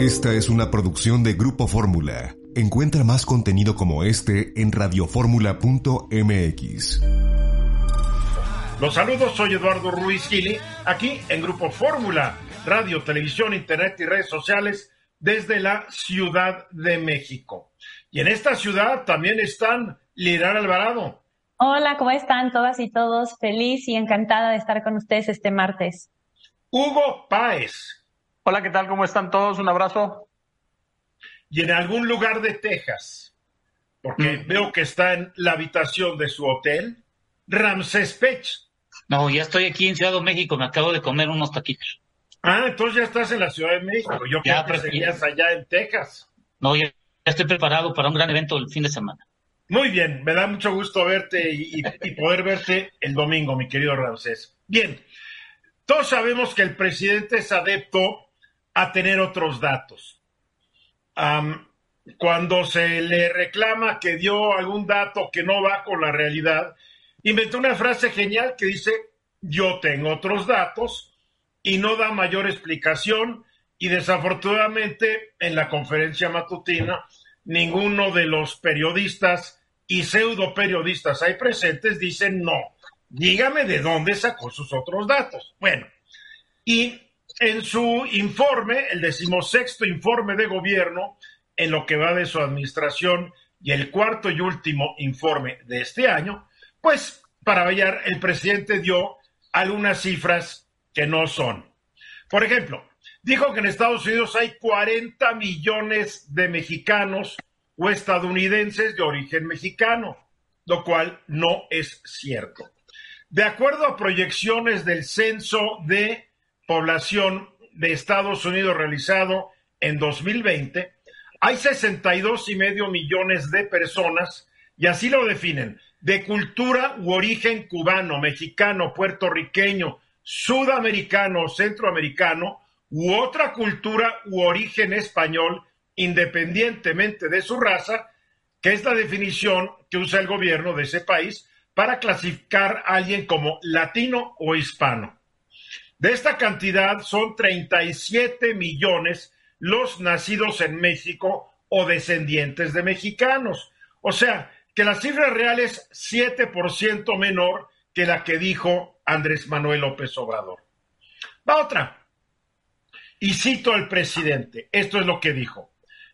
Esta es una producción de Grupo Fórmula. Encuentra más contenido como este en radioformula.mx. Los saludos, soy Eduardo Ruiz Gili, aquí en Grupo Fórmula, radio, televisión, internet y redes sociales desde la Ciudad de México. Y en esta ciudad también están Lirar Alvarado. Hola, ¿cómo están todas y todos? Feliz y encantada de estar con ustedes este martes. Hugo Páez. Hola, ¿qué tal? ¿Cómo están todos? Un abrazo. Y en algún lugar de Texas, porque mm. veo que está en la habitación de su hotel, Ramsés Pech. No, ya estoy aquí en Ciudad de México, me acabo de comer unos taquitos. Ah, entonces ya estás en la Ciudad de México. Yo creo que seguías allá en Texas. No, ya, estoy preparado para un gran evento el fin de semana. Muy bien, me da mucho gusto verte y, y poder verte el domingo, mi querido Ramsés. Bien, todos sabemos que el presidente es adepto a tener otros datos. cuando se le reclama que dio algún dato que no va con la realidad, inventó una frase genial que dice, yo tengo otros datos y no da mayor explicación y desafortunadamente en la conferencia matutina ninguno de los periodistas y pseudo periodistas ahí presentes dicen no, dígame de dónde sacó sus otros datos. Bueno, y en su informe, el decimosexto informe de gobierno, en lo que va de su administración y el cuarto y último informe de este año, pues para variar, el presidente dio algunas cifras que no son. Por ejemplo, dijo que en Estados Unidos hay 40 millones de mexicanos o estadounidenses de origen mexicano, lo cual no es cierto. De acuerdo a proyecciones del censo de población de Estados Unidos realizado en 2020, hay 62 y medio millones de personas, y así lo definen, de cultura u origen cubano, mexicano, puertorriqueño, sudamericano, centroamericano, u otra cultura u origen español, independientemente de su raza, que es la definición que usa el gobierno de ese país para clasificar a alguien como latino o hispano. De esta cantidad son 37 millones los nacidos en México o descendientes de mexicanos. O sea, que la cifra real es 7% menor que la que dijo Andrés Manuel López Obrador. Va otra. Y cito al presidente. Esto es lo que dijo.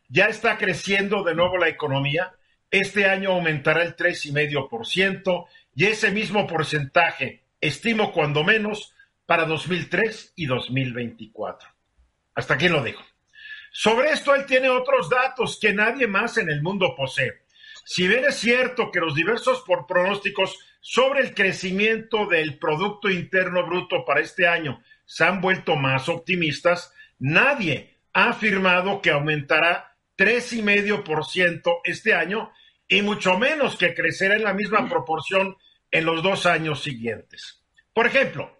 Ya está creciendo de nuevo la economía. Este año aumentará el 3,5% y ese mismo porcentaje, estimo cuando menos, para 2003 y 2024. Hasta aquí lo dejo. Sobre esto él tiene otros datos que nadie más en el mundo posee. Si bien es cierto que los diversos por pronósticos sobre el crecimiento del Producto Interno Bruto para este año se han vuelto más optimistas, nadie ha afirmado que aumentará 3,5% este año y mucho menos que crecerá en la misma proporción en los dos años siguientes. Por ejemplo,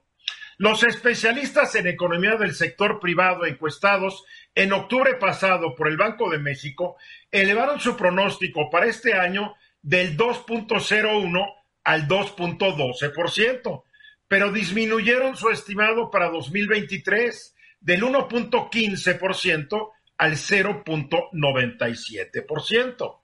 los especialistas en economía del sector privado encuestados en octubre pasado por el Banco de México elevaron su pronóstico para este año del 2.01 al 2.12%, pero disminuyeron su estimado para 2023 del 1.15% al 0.97%.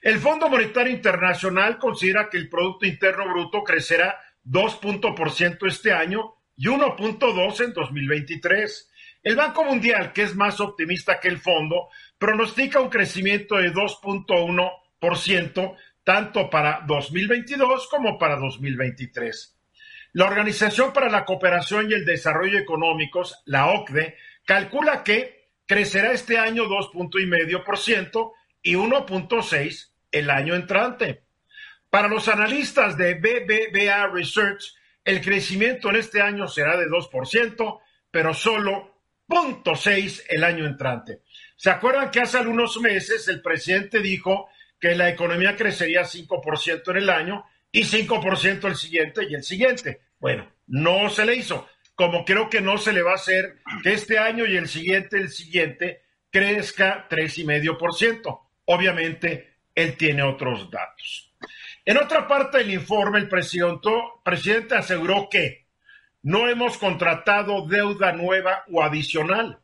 El Fondo Monetario Internacional considera que el Producto Interno Bruto crecerá 2% este año y 1.2 en 2023. El Banco Mundial, que es más optimista que el fondo, pronostica un crecimiento de 2.1% tanto para 2022 como para 2023. La Organización para la Cooperación y el Desarrollo Económicos, la OCDE, calcula que crecerá este año 2.5% y 1.6 el año entrante. Para los analistas de BBVA Research, el crecimiento en este año será de 2%, pero solo 0.6 el año entrante. ¿Se acuerdan que hace algunos meses el presidente dijo que la economía crecería 5% en el año y 5% el siguiente y el siguiente? Bueno, no se le hizo. Como creo que no se le va a hacer que este año y el siguiente, el siguiente, crezca 3,5%. Obviamente, él tiene otros datos. En otra parte del informe, el presidente, aseguró que no hemos contratado deuda nueva o adicional.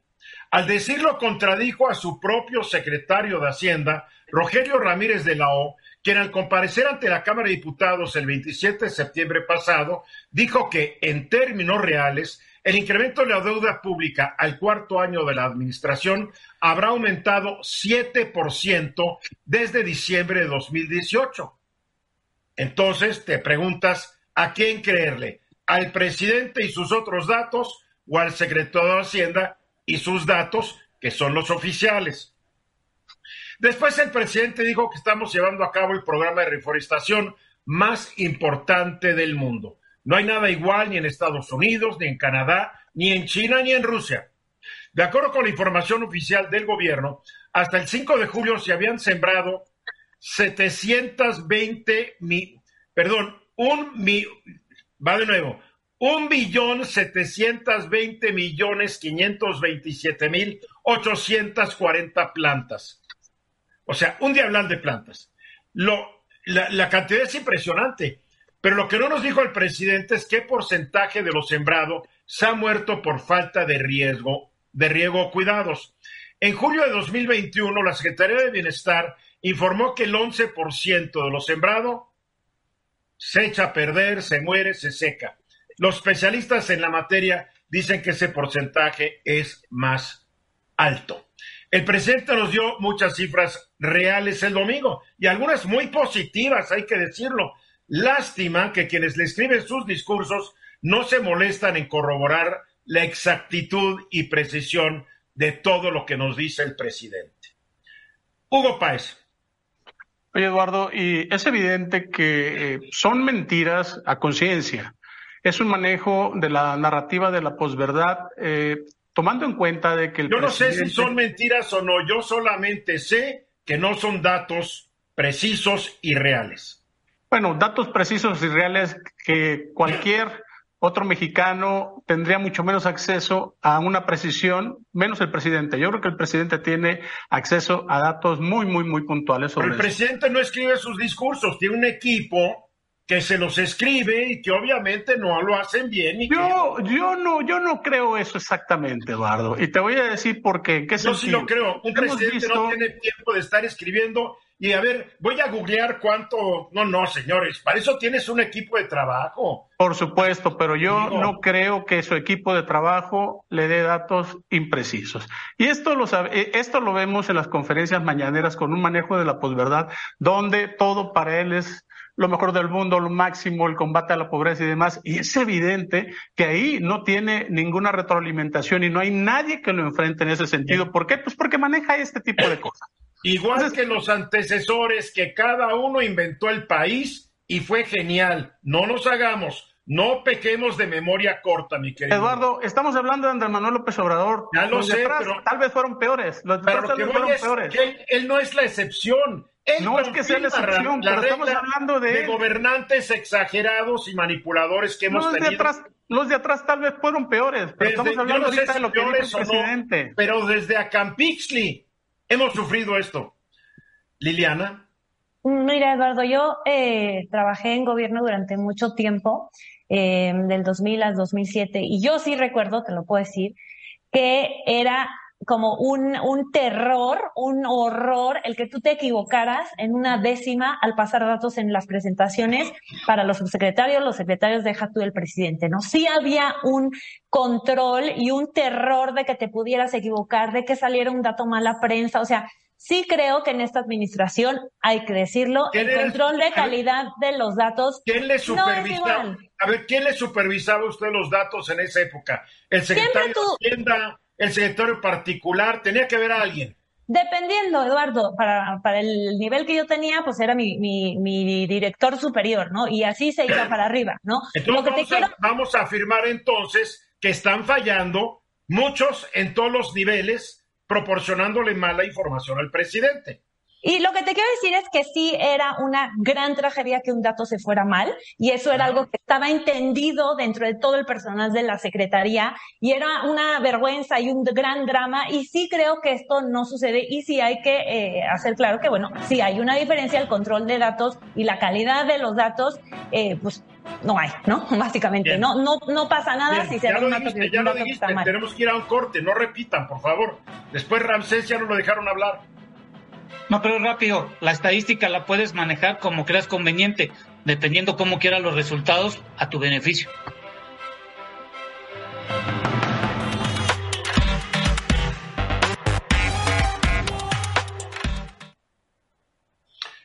Al decirlo, contradijo a su propio secretario de Hacienda, Rogelio Ramírez de la O, quien al comparecer ante la Cámara de Diputados el 27 de septiembre pasado, dijo que, en términos reales, el incremento de la deuda pública al cuarto año de la administración habrá aumentado 7% desde diciembre de 2018. Entonces te preguntas, ¿a quién creerle? ¿Al presidente y sus otros datos o al secretario de Hacienda y sus datos, que son los oficiales? Después el presidente dijo que estamos llevando a cabo el programa de reforestación más importante del mundo. No hay nada igual ni en Estados Unidos, ni en Canadá, ni en China, ni en Rusia. De acuerdo con la información oficial del gobierno, hasta el 5 de julio se habían sembrado 720 mil, perdón, un mi, va de nuevo, un billón setecientos veinte millones quinientos veintisiete mil ochocientos cuarenta plantas. O sea, un diablal de plantas. Lo, la, la, cantidad es impresionante, pero lo que no nos dijo el presidente es qué porcentaje de lo sembrado se ha muerto por falta de riesgo, de riego o cuidados. En julio de 2021, la Secretaría de Bienestar informó que el 11% de lo sembrado se echa a perder, se muere, se seca. Los especialistas en la materia dicen que ese porcentaje es más alto. El presidente nos dio muchas cifras reales el domingo y algunas muy positivas, hay que decirlo. Lástima que quienes le escriben sus discursos no se molestan en corroborar la exactitud y precisión de todo lo que nos dice el presidente. Hugo Páez. Oye, Eduardo, y es evidente que eh, son mentiras a conciencia. Es un manejo de la narrativa de la posverdad eh, tomando en cuenta de que el Yo no sé si son mentiras o no, yo solamente sé que no son datos precisos y reales. Bueno, datos precisos y reales que cualquier otro mexicano tendría mucho menos acceso a una precisión, menos el presidente. Yo creo que el presidente tiene acceso a datos muy, muy, muy puntuales sobre Pero el presidente no escribe sus discursos, tiene un equipo que se los escribe y que obviamente no lo hacen bien. Y yo, que... yo no, yo no creo eso exactamente, Eduardo. Y te voy a decir por qué. ¿Qué yo sí lo creo. Un presidente visto... no tiene tiempo de estar escribiendo y a ver, voy a googlear cuánto. No, no, señores, para eso tienes un equipo de trabajo. Por supuesto, pero yo no, no creo que su equipo de trabajo le dé datos imprecisos. Y esto lo, sabe, esto lo vemos en las conferencias mañaneras con un manejo de la posverdad, donde todo para él es lo mejor del mundo, lo máximo, el combate a la pobreza y demás. Y es evidente que ahí no tiene ninguna retroalimentación y no hay nadie que lo enfrente en ese sentido. ¿Por qué? Pues porque maneja este tipo de cosas. Igual que los antecesores, que cada uno inventó el país y fue genial. No nos hagamos. No pequemos de memoria corta, mi querido. Eduardo, estamos hablando de Andrés Manuel López Obrador. Ya lo los sé, de pero tal vez fueron peores. Los de pero atrás lo tal que vez voy fueron es peores. que él, él no es la excepción. Él No es que sea la excepción, la pero estamos hablando de de gobernantes exagerados y manipuladores que hemos Los de, tenido. atrás, los de atrás tal vez fueron peores, pero Desde- estamos hablando no sé ahorita si de lo que dijo el no, presidente. pero desde Acampixli hemos sufrido esto. Liliana, Mira, Eduardo, yo eh, trabajé en gobierno durante mucho tiempo, eh, del 2000 al 2007, y yo sí recuerdo, te lo puedo decir, que era como un, un terror, un horror el que tú te equivocaras en una décima al pasar datos en las presentaciones para los subsecretarios, los secretarios, deja tú el presidente, ¿no? Sí había un control y un terror de que te pudieras equivocar, de que saliera un dato mala prensa, o sea, sí creo que en esta administración, hay que decirlo, ¿Quién el control de calidad de los datos ¿quién le supervisaba? a ver, ¿quién le supervisaba a usted los datos en esa época? ¿El secretario tú- de Hacienda? ¿El secretario particular? Tenía que haber a alguien. Dependiendo, Eduardo, para, para el nivel que yo tenía, pues era mi, mi, mi director superior, ¿no? Y así se iba para arriba, ¿no? Entonces Lo que te vamos, quiero, a, vamos a afirmar entonces que están fallando muchos en todos los niveles proporcionándole mala información al presidente. Y lo que te quiero decir es que sí era una gran tragedia que un dato se fuera mal y eso era algo que estaba entendido dentro de todo el personal de la Secretaría y era una vergüenza y un gran drama y sí creo que esto no sucede y sí hay que eh, hacer claro que bueno, sí hay una diferencia el control de datos y la calidad de los datos, eh, pues no hay, ¿no? Básicamente, no, no, no pasa nada si se ya lo dijiste, ya lo dijiste, tenemos que ir a un corte, no repitan, por favor. Después Ramsés ya no lo dejaron hablar. No, pero rápido, la estadística la puedes manejar como creas conveniente, dependiendo cómo quieras los resultados a tu beneficio.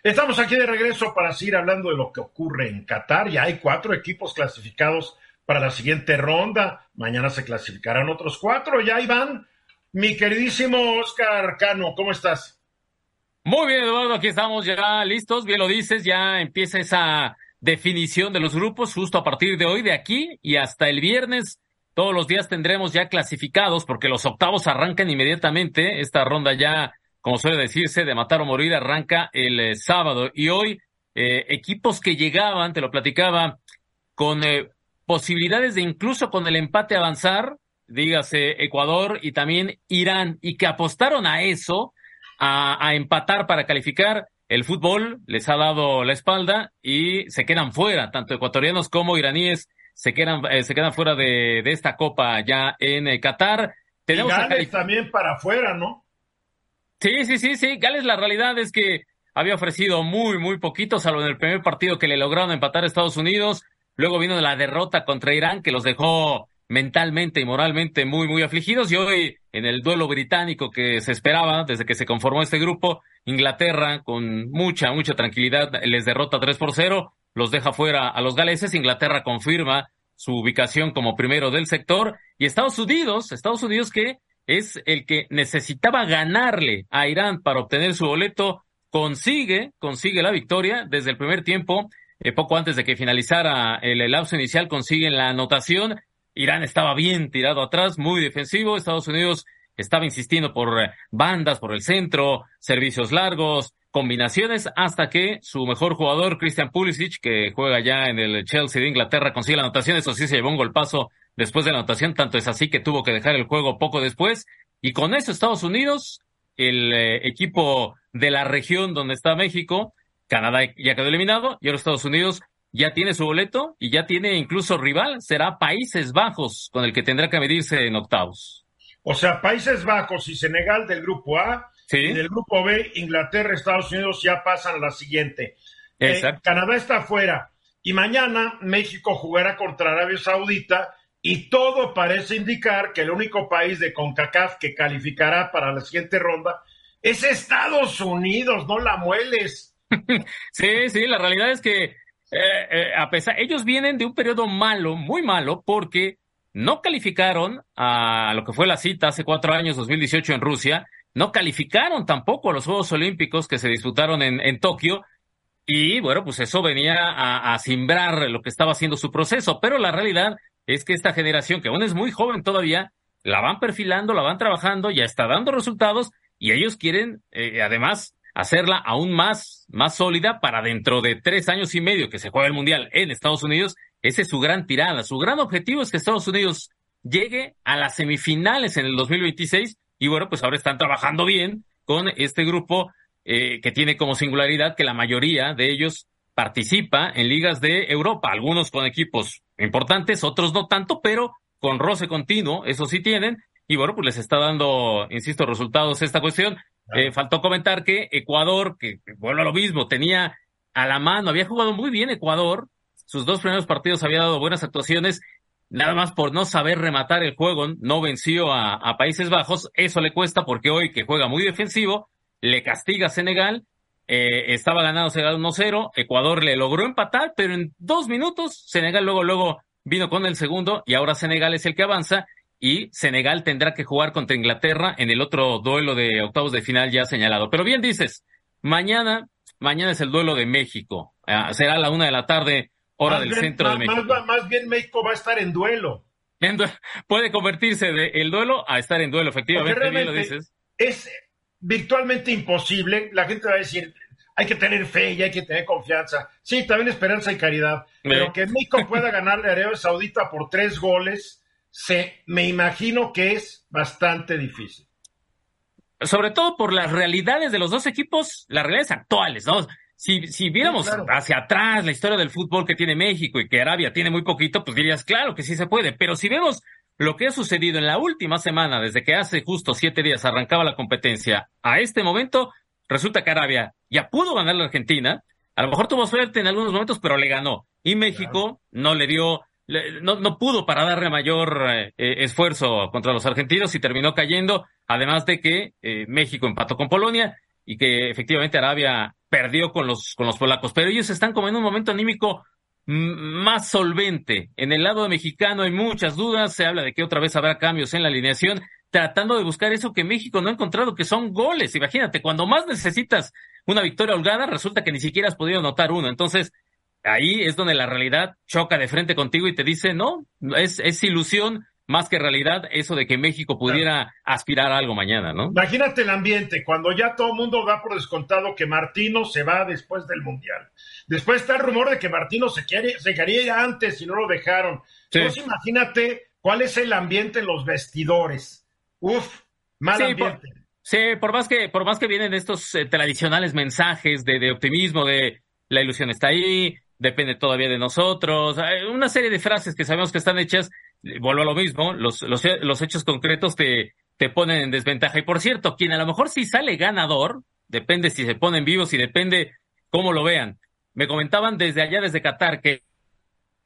Estamos aquí de regreso para seguir hablando de lo que ocurre en Qatar. Ya hay cuatro equipos clasificados para la siguiente ronda. Mañana se clasificarán otros cuatro. Ya van. Mi queridísimo Oscar Cano, ¿cómo estás? Muy bien, Eduardo, aquí estamos ya listos. Bien lo dices, ya empieza esa definición de los grupos justo a partir de hoy, de aquí y hasta el viernes. Todos los días tendremos ya clasificados porque los octavos arrancan inmediatamente. Esta ronda ya, como suele decirse, de matar o morir arranca el eh, sábado. Y hoy, eh, equipos que llegaban, te lo platicaba, con eh, posibilidades de incluso con el empate avanzar, dígase Ecuador y también Irán, y que apostaron a eso a, empatar para calificar. El fútbol les ha dado la espalda y se quedan fuera, tanto ecuatorianos como iraníes se quedan, eh, se quedan fuera de, de, esta copa ya en eh, Qatar. Tenemos y Gales también para afuera, ¿no? Sí, sí, sí, sí. Gales la realidad es que había ofrecido muy, muy poquito, salvo en el primer partido que le lograron empatar a Estados Unidos. Luego vino la derrota contra Irán, que los dejó mentalmente y moralmente muy, muy afligidos. Y hoy, en el duelo británico que se esperaba desde que se conformó este grupo, Inglaterra, con mucha, mucha tranquilidad, les derrota 3 por 0, los deja fuera a los galeses. Inglaterra confirma su ubicación como primero del sector. Y Estados Unidos, Estados Unidos que es el que necesitaba ganarle a Irán para obtener su boleto, consigue, consigue la victoria desde el primer tiempo. Eh, poco antes de que finalizara el lapso inicial, consiguen la anotación Irán estaba bien tirado atrás, muy defensivo. Estados Unidos estaba insistiendo por eh, bandas, por el centro, servicios largos, combinaciones, hasta que su mejor jugador, Christian Pulisic, que juega ya en el Chelsea de Inglaterra, consigue la anotación. Eso sí se llevó un golpazo después de la anotación, tanto es así que tuvo que dejar el juego poco después. Y con eso Estados Unidos, el eh, equipo de la región donde está México, Canadá ya quedó eliminado y ahora Estados Unidos ya tiene su boleto y ya tiene incluso rival, será Países Bajos con el que tendrá que medirse en octavos. O sea, Países Bajos y Senegal del grupo A y del grupo B, Inglaterra, Estados Unidos ya pasan a la siguiente. Eh, Canadá está fuera y mañana México jugará contra Arabia Saudita y todo parece indicar que el único país de CONCACAF que calificará para la siguiente ronda es Estados Unidos, no la mueles. sí, sí, la realidad es que eh, eh, a pesar, ellos vienen de un periodo malo, muy malo, porque no calificaron a lo que fue la cita hace cuatro años, 2018 en Rusia, no calificaron tampoco a los Juegos Olímpicos que se disputaron en, en Tokio, y bueno, pues eso venía a, simbrar lo que estaba haciendo su proceso, pero la realidad es que esta generación, que aún es muy joven todavía, la van perfilando, la van trabajando, ya está dando resultados, y ellos quieren, eh, además, hacerla aún más, más sólida para dentro de tres años y medio que se juega el Mundial en Estados Unidos. Esa es su gran tirada. Su gran objetivo es que Estados Unidos llegue a las semifinales en el 2026 y bueno, pues ahora están trabajando bien con este grupo eh, que tiene como singularidad que la mayoría de ellos participa en ligas de Europa, algunos con equipos importantes, otros no tanto, pero con roce continuo, eso sí tienen, y bueno, pues les está dando, insisto, resultados esta cuestión. Eh, faltó comentar que Ecuador, que vuelve a lo mismo, tenía a la mano, había jugado muy bien Ecuador, sus dos primeros partidos había dado buenas actuaciones, nada más por no saber rematar el juego, no venció a, Países Bajos, eso le cuesta porque hoy que juega muy defensivo, le castiga a Senegal, eh, estaba ganado Senegal 1-0, Ecuador le logró empatar, pero en dos minutos Senegal luego, luego vino con el segundo y ahora Senegal es el que avanza y Senegal tendrá que jugar contra Inglaterra en el otro duelo de octavos de final ya señalado. Pero bien dices, mañana, mañana es el duelo de México. Ah, será a la una de la tarde, hora del centro de México. Más, bien México va a estar en duelo. puede convertirse de el duelo a estar en duelo, efectivamente, bien lo dices. Es virtualmente imposible. La gente va a decir, hay que tener fe y hay que tener confianza. Sí, también esperanza y caridad. Pero que México pueda ganarle a Arabia Saudita por tres goles, se, me imagino que es bastante difícil. Sobre todo por las realidades de los dos equipos, las realidades actuales, ¿no? Si, si viéramos hacia atrás la historia del fútbol que tiene México y que Arabia tiene muy poquito, pues dirías, claro que sí se puede. Pero si vemos lo que ha sucedido en la última semana, desde que hace justo siete días arrancaba la competencia, a este momento, resulta que Arabia ya pudo ganar la Argentina. A lo mejor tuvo suerte en algunos momentos, pero le ganó. Y México no le dio, no, no, pudo para darle mayor eh, esfuerzo contra los argentinos y terminó cayendo. Además de que eh, México empató con Polonia y que efectivamente Arabia perdió con los, con los polacos. Pero ellos están como en un momento anímico más solvente. En el lado mexicano hay muchas dudas, se habla de que otra vez habrá cambios en la alineación, tratando de buscar eso que México no ha encontrado, que son goles. Imagínate, cuando más necesitas una victoria holgada, resulta que ni siquiera has podido anotar uno. Entonces, ahí es donde la realidad choca de frente contigo y te dice, no, es, es ilusión más que realidad eso de que México pudiera aspirar a algo mañana, ¿no? Imagínate el ambiente, cuando ya todo el mundo da por descontado que Martino se va después del Mundial. Después está el rumor de que Martino se, quiere, se quería antes y no lo dejaron. Entonces imagínate cuál es el ambiente en los vestidores. Uf, mal ambiente. sí, por más que, por más que vienen estos eh, tradicionales mensajes de, de optimismo, de la ilusión está ahí, depende todavía de nosotros, una serie de frases que sabemos que están hechas vuelvo a lo mismo, los, los, los hechos concretos te, te ponen en desventaja. Y por cierto, quien a lo mejor sí sale ganador, depende si se ponen vivos y depende cómo lo vean. Me comentaban desde allá, desde Qatar, que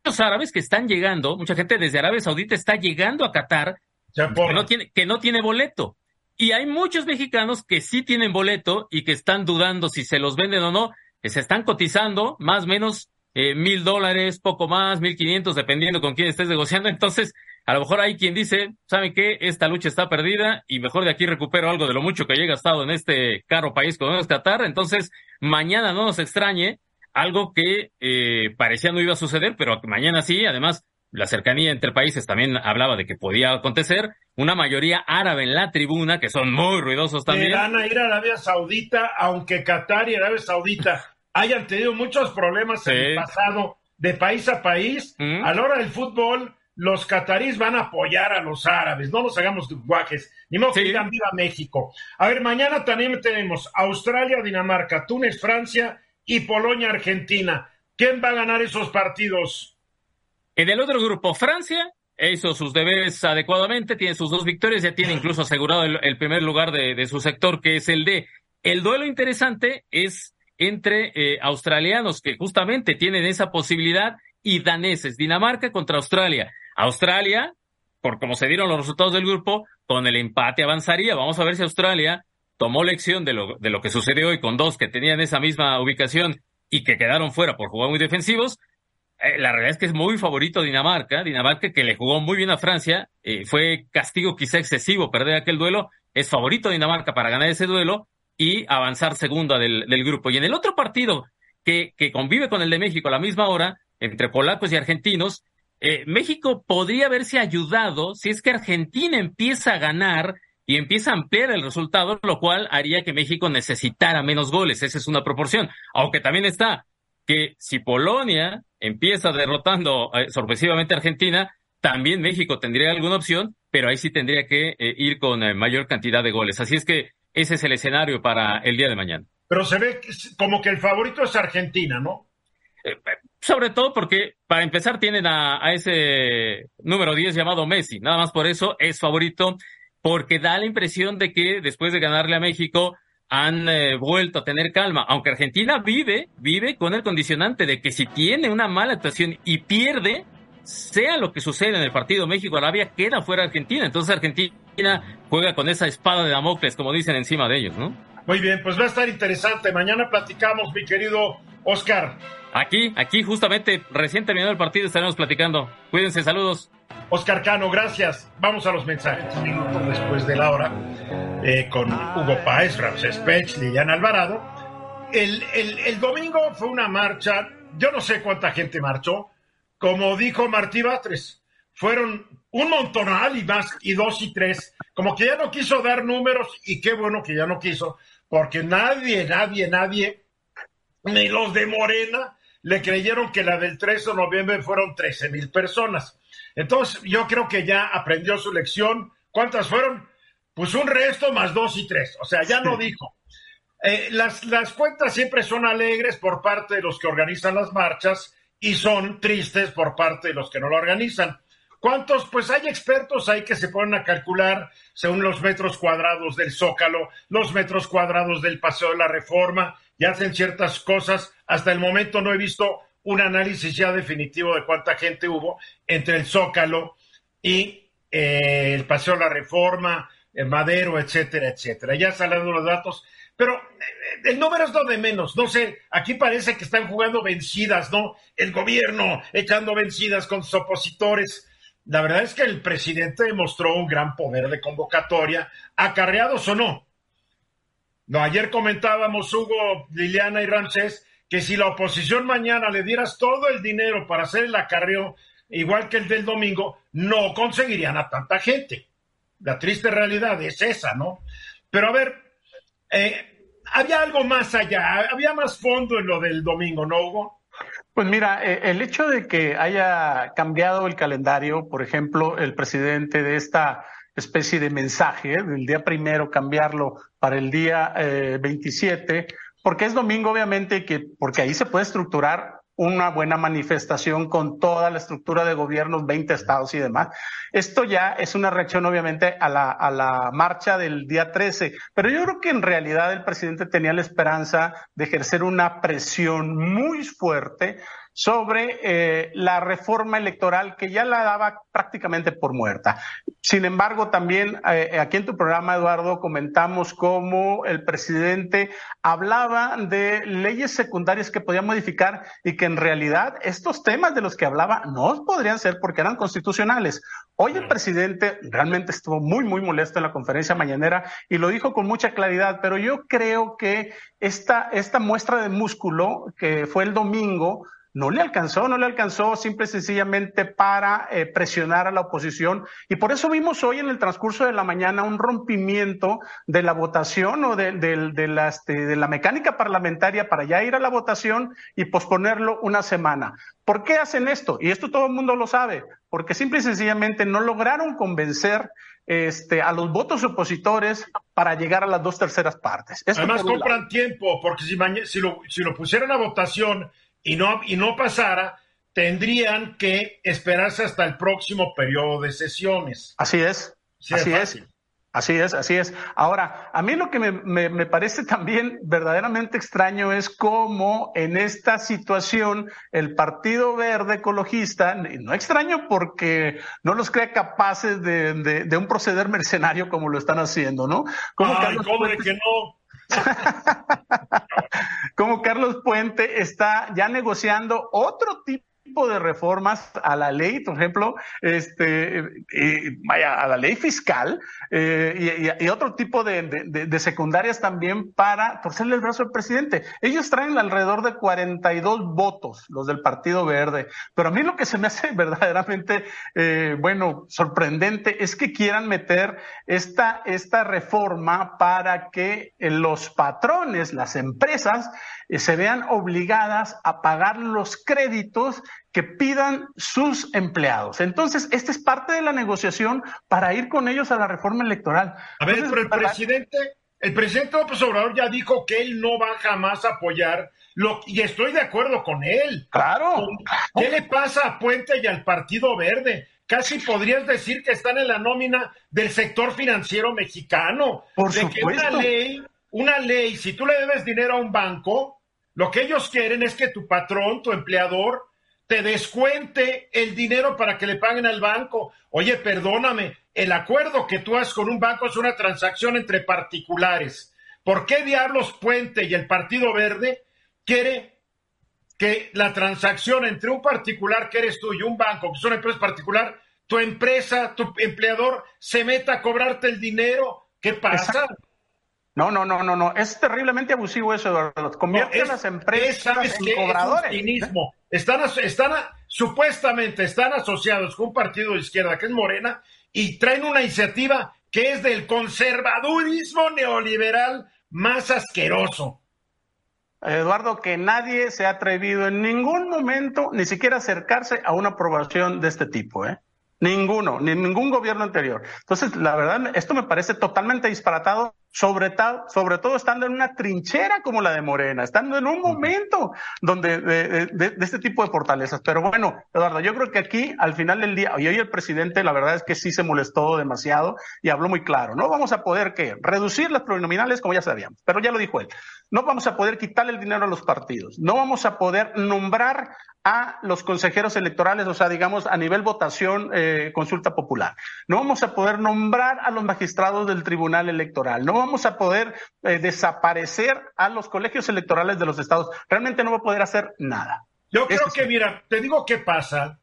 los árabes que están llegando, mucha gente desde Arabia Saudita está llegando a Qatar, que no, tiene, que no tiene boleto. Y hay muchos mexicanos que sí tienen boleto y que están dudando si se los venden o no, que se están cotizando más o menos eh, mil dólares, poco más, mil quinientos, dependiendo con quién estés negociando. Entonces, a lo mejor hay quien dice, ¿saben qué? Esta lucha está perdida y mejor de aquí recupero algo de lo mucho que he gastado en este caro país como es Qatar. Entonces, mañana no nos extrañe algo que eh, parecía no iba a suceder, pero mañana sí. Además, la cercanía entre países también hablaba de que podía acontecer. Una mayoría árabe en la tribuna, que son muy ruidosos también. van a ir a Arabia Saudita, aunque Qatar y Arabia Saudita hayan tenido muchos problemas en el pasado de país a país, mm. a la hora del fútbol, los catarís van a apoyar a los árabes, no nos hagamos guajes, ni modo que digan viva México. A ver, mañana también tenemos Australia, Dinamarca, Túnez, Francia y Polonia, Argentina. ¿Quién va a ganar esos partidos? En el otro grupo, Francia hizo sus deberes adecuadamente, tiene sus dos victorias, ya tiene incluso asegurado el, primer lugar de, de, su sector, que es el D. El duelo interesante es entre eh, australianos que justamente tienen esa posibilidad y daneses. Dinamarca contra Australia. Australia, por como se dieron los resultados del grupo, con el empate avanzaría. Vamos a ver si Australia tomó lección de lo, de lo que sucedió hoy con dos que tenían esa misma ubicación y que quedaron fuera por jugar muy defensivos. Eh, la realidad es que es muy favorito Dinamarca. Dinamarca que le jugó muy bien a Francia. Eh, fue castigo quizá excesivo perder aquel duelo. Es favorito Dinamarca para ganar ese duelo y avanzar segunda del, grupo. Y en el otro partido que, que, convive con el de México a la misma hora, entre polacos y argentinos, eh, México podría haberse ayudado si es que Argentina empieza a ganar y empieza a ampliar el resultado, lo cual haría que México necesitara menos goles. Esa es una proporción. Aunque también está que si Polonia empieza derrotando eh, sorpresivamente a Argentina, también México tendría alguna opción, pero ahí sí tendría que eh, ir con mayor cantidad de goles. Así es que ese es el escenario para el día de mañana. Pero se ve como que el favorito es Argentina, ¿no? Eh, sobre todo porque, para empezar, tienen a, ese número 10 llamado Messi. Nada más por eso es favorito, porque da la impresión de que después de ganarle a México han eh, vuelto a tener calma. Aunque Argentina vive, vive con el condicionante de que si tiene una mala actuación y pierde, sea lo que suceda en el partido México-Arabia, queda fuera Argentina. Entonces Argentina juega con esa espada de Damocles, como dicen encima de ellos, ¿no? Muy bien, pues va a estar interesante. Mañana platicamos, mi querido Oscar. Aquí, aquí justamente recién terminado el partido estaremos platicando. Cuídense, saludos. Oscar Cano, gracias. Vamos a los mensajes. Minutos después de la hora, eh, con Hugo Páez, Ramsés Pech, Liliana Alvarado. El, el, el domingo fue una marcha, yo no sé cuánta gente marchó. Como dijo Martí Batres, fueron un montonal y más, y dos y tres. Como que ya no quiso dar números y qué bueno que ya no quiso, porque nadie, nadie, nadie, ni los de Morena, le creyeron que la del 3 de noviembre fueron 13 mil personas. Entonces, yo creo que ya aprendió su lección. ¿Cuántas fueron? Pues un resto más dos y tres. O sea, ya no dijo. Eh, las, las cuentas siempre son alegres por parte de los que organizan las marchas y son tristes por parte de los que no lo organizan. ¿Cuántos? Pues hay expertos ahí que se ponen a calcular según los metros cuadrados del Zócalo, los metros cuadrados del Paseo de la Reforma, y hacen ciertas cosas. Hasta el momento no he visto un análisis ya definitivo de cuánta gente hubo entre el Zócalo y eh, el Paseo de la Reforma, el Madero, etcétera, etcétera. Ya salen los datos, pero eh, el número es lo de menos. No sé, aquí parece que están jugando vencidas, ¿no? El gobierno echando vencidas con sus opositores. La verdad es que el presidente demostró un gran poder de convocatoria, acarreados o no. No, ayer comentábamos, Hugo, Liliana y Ramsés, que si la oposición mañana le dieras todo el dinero para hacer el acarreo, igual que el del domingo, no conseguirían a tanta gente. La triste realidad es esa, ¿no? Pero a ver, eh, había algo más allá, había más fondo en lo del domingo, ¿no, Hugo? Pues mira, eh, el hecho de que haya cambiado el calendario, por ejemplo, el presidente de esta especie de mensaje del día primero, cambiarlo para el día 27, eh, porque es domingo, obviamente, que, porque ahí se puede estructurar una buena manifestación con toda la estructura de gobiernos, 20 estados y demás. Esto ya es una reacción, obviamente, a la, a la marcha del día 13, pero yo creo que en realidad el presidente tenía la esperanza de ejercer una presión muy fuerte sobre eh, la reforma electoral que ya la daba prácticamente por muerta. Sin embargo, también eh, aquí en tu programa, Eduardo, comentamos cómo el presidente hablaba de leyes secundarias que podía modificar y que en realidad estos temas de los que hablaba no podrían ser porque eran constitucionales. Hoy el presidente realmente estuvo muy, muy molesto en la conferencia mañanera y lo dijo con mucha claridad, pero yo creo que esta, esta muestra de músculo que fue el domingo, no le alcanzó, no le alcanzó simple y sencillamente para eh, presionar a la oposición. Y por eso vimos hoy en el transcurso de la mañana un rompimiento de la votación o de, la, este, de la mecánica parlamentaria para ya ir a la votación y posponerlo una semana. ¿Por qué hacen esto? Y esto todo el mundo lo sabe, porque simple y sencillamente no lograron convencer este, a los votos opositores para llegar a las dos terceras partes. Además compran tiempo, porque si, si, lo, si lo pusieran a votación y no, y no pasara, tendrían que esperarse hasta el próximo periodo de sesiones. Así es. así es. Así es, así es. Ahora, a mí lo que me, me, parece también verdaderamente extraño es cómo en esta situación el Partido Verde Ecologista, no extraño porque no los cree capaces de, de, un proceder mercenario como lo están haciendo, ¿no? Como Ay, que no? Como Carlos Puente está ya negociando otro tipo de reformas a la ley, por ejemplo, este, eh, vaya, a la ley fiscal eh, y, otro tipo de, secundarias también para torcerle el brazo al presidente. Ellos traen alrededor de 42 votos, los del Partido Verde, pero a mí lo que se me hace verdaderamente, eh, bueno, sorprendente es que quieran meter esta, esta reforma para que los patrones, las empresas, se vean obligadas a pagar los créditos que pidan sus empleados. Entonces, esta es parte de la negociación para ir con ellos a la reforma electoral. A ver, pero el presidente, el presidente López Obrador ya dijo que él no va jamás a apoyar lo, y estoy de acuerdo con él. Claro. ¿Qué le pasa a Puente y al Partido Verde? Casi podrías decir que están en la nómina del sector financiero mexicano. Por de supuesto. que una ley, una ley, si tú le debes dinero a un banco, lo que ellos quieren es que tu patrón, tu empleador, te descuente el dinero para que le paguen al banco. Oye, perdóname, el acuerdo que tú haces con un banco es una transacción entre particulares. ¿Por qué diablos Puente y el Partido Verde quiere que la transacción entre un particular que eres tú y un banco, que es una empresa particular, tu empresa, tu empleador, se meta a cobrarte el dinero? ¿Qué pasa? No, no, no, no, no. Es terriblemente abusivo eso, Eduardo. Convierte a las empresas en cobradores. cinismo. Están, están supuestamente están asociados con un partido de izquierda que es Morena y traen una iniciativa que es del conservadurismo neoliberal más asqueroso. Eduardo, que nadie se ha atrevido en ningún momento ni siquiera acercarse a una aprobación de este tipo, ¿eh? Ninguno, ni ningún gobierno anterior. Entonces, la verdad, esto me parece totalmente disparatado sobre, sobre todo estando en una trinchera como la de Morena, estando en un momento donde de, este tipo de fortalezas. Pero bueno, Eduardo, yo creo que aquí al final del día, y hoy el presidente la verdad es que sí se molestó demasiado y habló muy claro, no vamos a poder ¿qué? reducir las plurinominales como ya sabíamos, pero ya lo dijo él, no vamos a poder quitarle el dinero a los partidos, no vamos a poder nombrar a los consejeros electorales, o sea, digamos, a nivel votación, eh, consulta popular. No vamos a poder nombrar a los magistrados del Tribunal Electoral. No vamos a poder eh, desaparecer a los colegios electorales de los estados. Realmente no va a poder hacer nada. Yo creo que, mira, te digo qué pasa,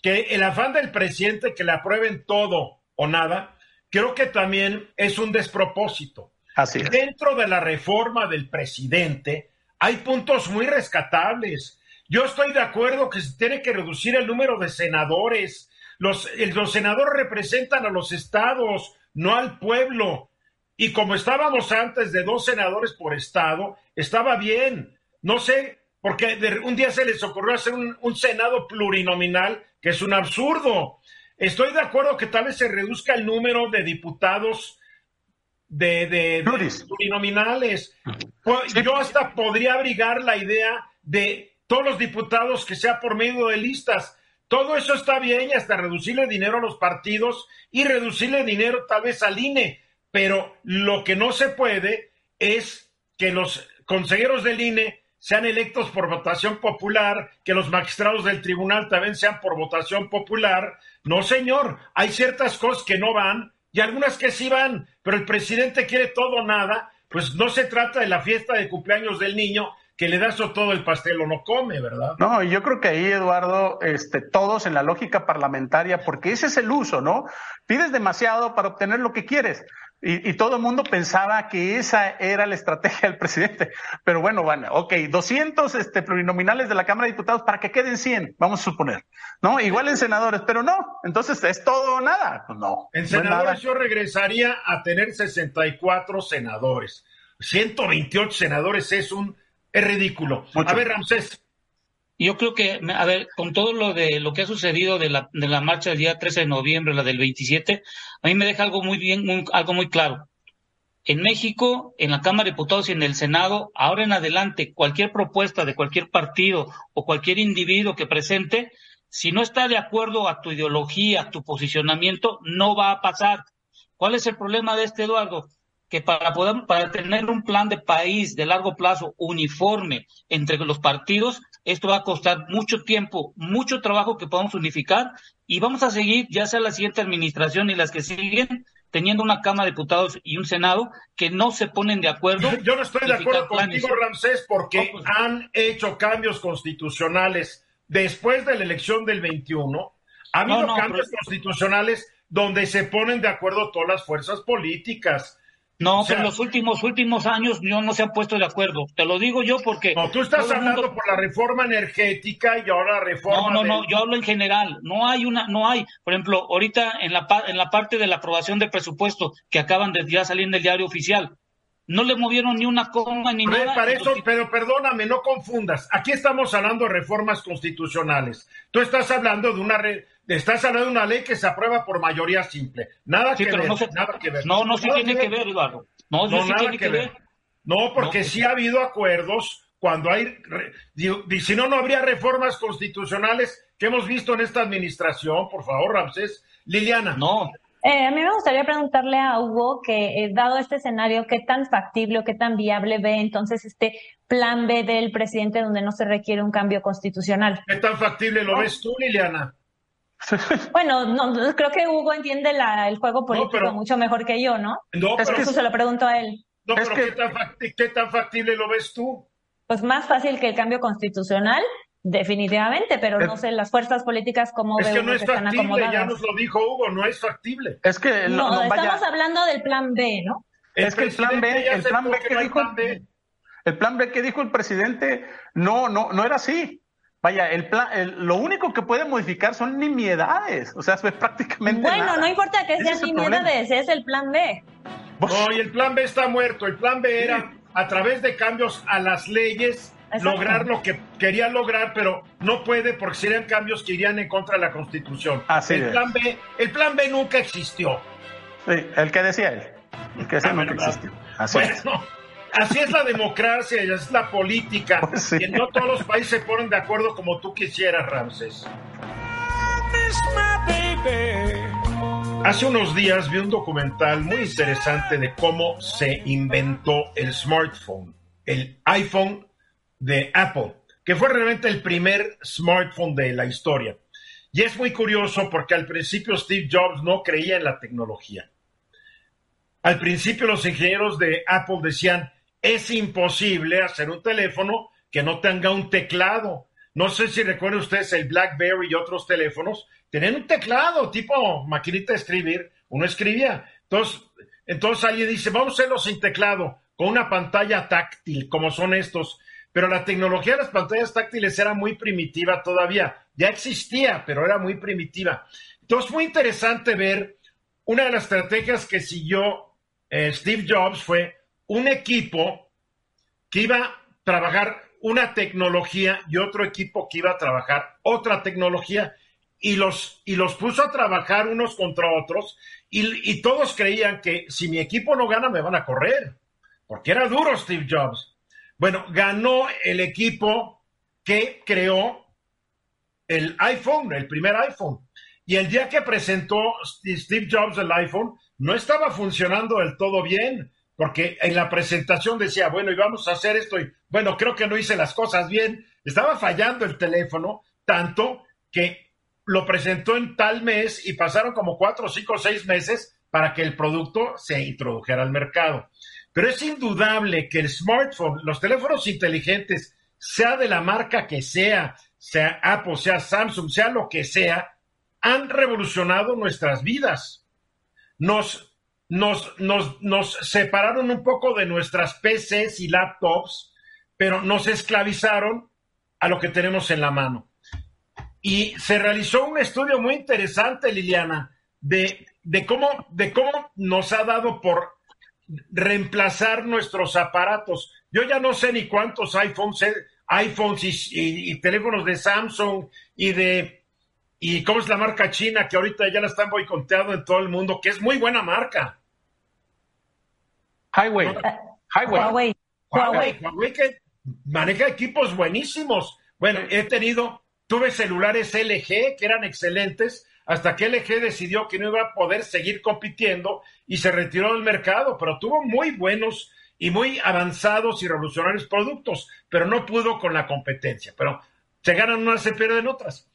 que el afán del presidente que le aprueben todo o nada, creo que también es un despropósito. Así es. Dentro de la reforma del presidente hay puntos muy rescatables yo estoy de acuerdo que se tiene que reducir el número de senadores. Los, los senadores representan a los estados, no al pueblo. Y como estábamos antes de dos senadores por estado, estaba bien. No sé, porque un día se les ocurrió hacer un, senado plurinominal, que es un absurdo. Estoy de acuerdo que tal vez se reduzca el número de diputados de, de, plurinominales. Pues, yo hasta podría abrigar la idea de todos los diputados que sea por medio de listas. Todo eso está bien hasta reducirle dinero a los partidos y reducirle dinero tal vez al INE, pero lo que no se puede es que los consejeros del INE sean electos por votación popular, que los magistrados del tribunal también sean por votación popular. No, señor, hay ciertas cosas que no van y algunas que sí van, pero el presidente quiere todo o nada, pues no se trata de la fiesta de cumpleaños del niño, que le das todo el pastel o no come, ¿verdad? No, yo creo que ahí, Eduardo, este, todos en la lógica parlamentaria, porque ese es el uso, ¿no? Pides demasiado para obtener lo que quieres. Y, todo el mundo pensaba que esa era la estrategia del presidente. Pero bueno, bueno, ok, 200 este, plurinominales de la Cámara de Diputados para que queden 100, vamos a suponer. ¿No? Igual en senadores, pero no. Entonces, ¿es todo o nada? Pues no. En senadores yo regresaría a tener 64 senadores. 128 senadores es un es ridículo. A ver, Ramsés. Yo creo que, a ver, con todo lo de lo que ha sucedido de la, de la marcha del día 13 de noviembre, la del 27, a mí me deja algo muy bien, algo muy claro. En México, en la Cámara de Diputados y en el Senado, ahora en adelante, cualquier propuesta de cualquier partido o cualquier individuo que presente, si no está de acuerdo a tu ideología, a tu posicionamiento, no va a pasar. ¿Cuál es el problema de este, Eduardo? Que para poder para tener un plan de país de largo plazo uniforme entre los partidos, esto va a costar mucho tiempo, mucho trabajo que podamos unificar y vamos a seguir, ya sea la siguiente administración y las que siguen, teniendo una Cámara de Diputados y un Senado que no se ponen de acuerdo. Yo no estoy de acuerdo contigo, Ramsés, porque pues, han hecho cambios constitucionales después de la elección del 21. Ha habido cambios constitucionales donde se ponen de acuerdo todas las fuerzas políticas no, pero en los últimos últimos años yo no se han puesto de acuerdo. Te lo digo yo porque. No, tú estás hablando por la reforma energética y ahora la reforma. No, no, no. Yo hablo en general. No hay una, no hay. Por ejemplo, ahorita en la en la parte de la aprobación del presupuesto que acaban de ya salir en el diario oficial, no le movieron ni una coma ni nada. Para eso, pero perdóname, no confundas. Aquí estamos hablando de reformas constitucionales. Tú estás hablando de una red estás hablando de una ley que se aprueba por mayoría simple. Nada, que, ver, no nada que ver. No, no sí tiene que ver, Eduardo. No, no sí tiene que, ver. No, porque sí ha habido acuerdos cuando hay, si no, no habría reformas constitucionales que hemos visto en esta administración, por favor, Ramsés. Liliana. No. Eh, a mí me gustaría preguntarle a Hugo que, eh, dado este escenario, ¿qué tan factible o qué tan viable ve entonces este plan B del presidente donde no se requiere un cambio constitucional? ¿Qué tan factible lo ves tú, Liliana? Bueno, no, creo que Hugo entiende el juego político mucho mejor que yo, ¿no? No, pero, eso se lo pregunto a él. No, pero ¿qué, tan factible, lo ves tú? Pues más fácil que el cambio constitucional, definitivamente, pero no sé las fuerzas políticas cómo es que no es factible, ya nos lo dijo Hugo, no es factible. Es que no, estamos hablando del plan B, ¿no? es que el plan B, el plan B que dijo, el plan B que dijo el presidente, no, no, no era así. Vaya, el plan, lo único que puede modificar son nimiedades, o sea, es prácticamente. Bueno, no importa que sean nimiedades, es el plan B. No, y el plan B está muerto. El plan B era a través de cambios a las leyes lograr lo que quería lograr, pero no puede porque serían cambios que irían en contra de la Constitución. Así el plan B, el plan B nunca existió. Sí, el que decía él. El que decía ah, nunca existió. Así es. Así es la democracia y así es la política. Pues que no todos los países se ponen de acuerdo como tú quisieras, Ramses. Hace unos días vi un documental muy interesante de cómo se inventó el smartphone, el iPhone de Apple, que fue realmente el primer smartphone de la historia. Y es muy curioso porque al principio Steve Jobs no creía en la tecnología. Al principio los ingenieros de Apple decían, es imposible hacer un teléfono que no tenga un teclado. No sé si recuerdan ustedes el BlackBerry y otros teléfonos, tenían un teclado tipo maquinita de escribir, uno escribía. Entonces, entonces alguien dice, vamos a hacerlo sin teclado, con una pantalla táctil, como son estos. Pero la tecnología de las pantallas táctiles era muy primitiva todavía. Ya existía, pero era muy primitiva. Entonces, muy interesante ver una de las estrategias que siguió eh, Steve Jobs fue un equipo que iba a trabajar una tecnología y otro equipo que iba a trabajar otra tecnología y los, y los puso a trabajar unos contra otros y, y, todos creían que si mi equipo no gana me van a correr, porque era duro Steve Jobs. Bueno, ganó el equipo que creó el iPhone, el primer iPhone. Y el día que presentó Steve Jobs el iPhone, no estaba funcionando del todo bien porque en la presentación decía, bueno, y vamos a hacer esto, y bueno, creo que no hice las cosas bien, estaba fallando el teléfono tanto que lo presentó en tal mes y pasaron como cuatro, cinco, seis meses para que el producto se introdujera al mercado. Pero es indudable que el smartphone, los teléfonos inteligentes, sea de la marca que sea, sea Apple, sea Samsung, sea lo que sea, han revolucionado nuestras vidas. Nos nos, nos, nos separaron un poco de nuestras PCs y laptops, pero nos esclavizaron a lo que tenemos en la mano. Y se realizó un estudio muy interesante, Liliana, de, de, cómo, de cómo nos ha dado por reemplazar nuestros aparatos. Yo ya no sé ni cuántos iPhones, iPhones y, y, teléfonos de Samsung y de y cómo es la marca china que ahorita ya la están boicoteando en todo el mundo, que es muy buena marca. Highway. Highway. Huawei. Huawei. que maneja equipos buenísimos. Bueno, he tenido, tuve celulares LG que eran excelentes, hasta que LG decidió que no iba a poder seguir compitiendo y se retiró del mercado, pero tuvo muy buenos y muy avanzados y revolucionarios productos, pero no pudo con la competencia. Pero se ganan unas, se pierden otras.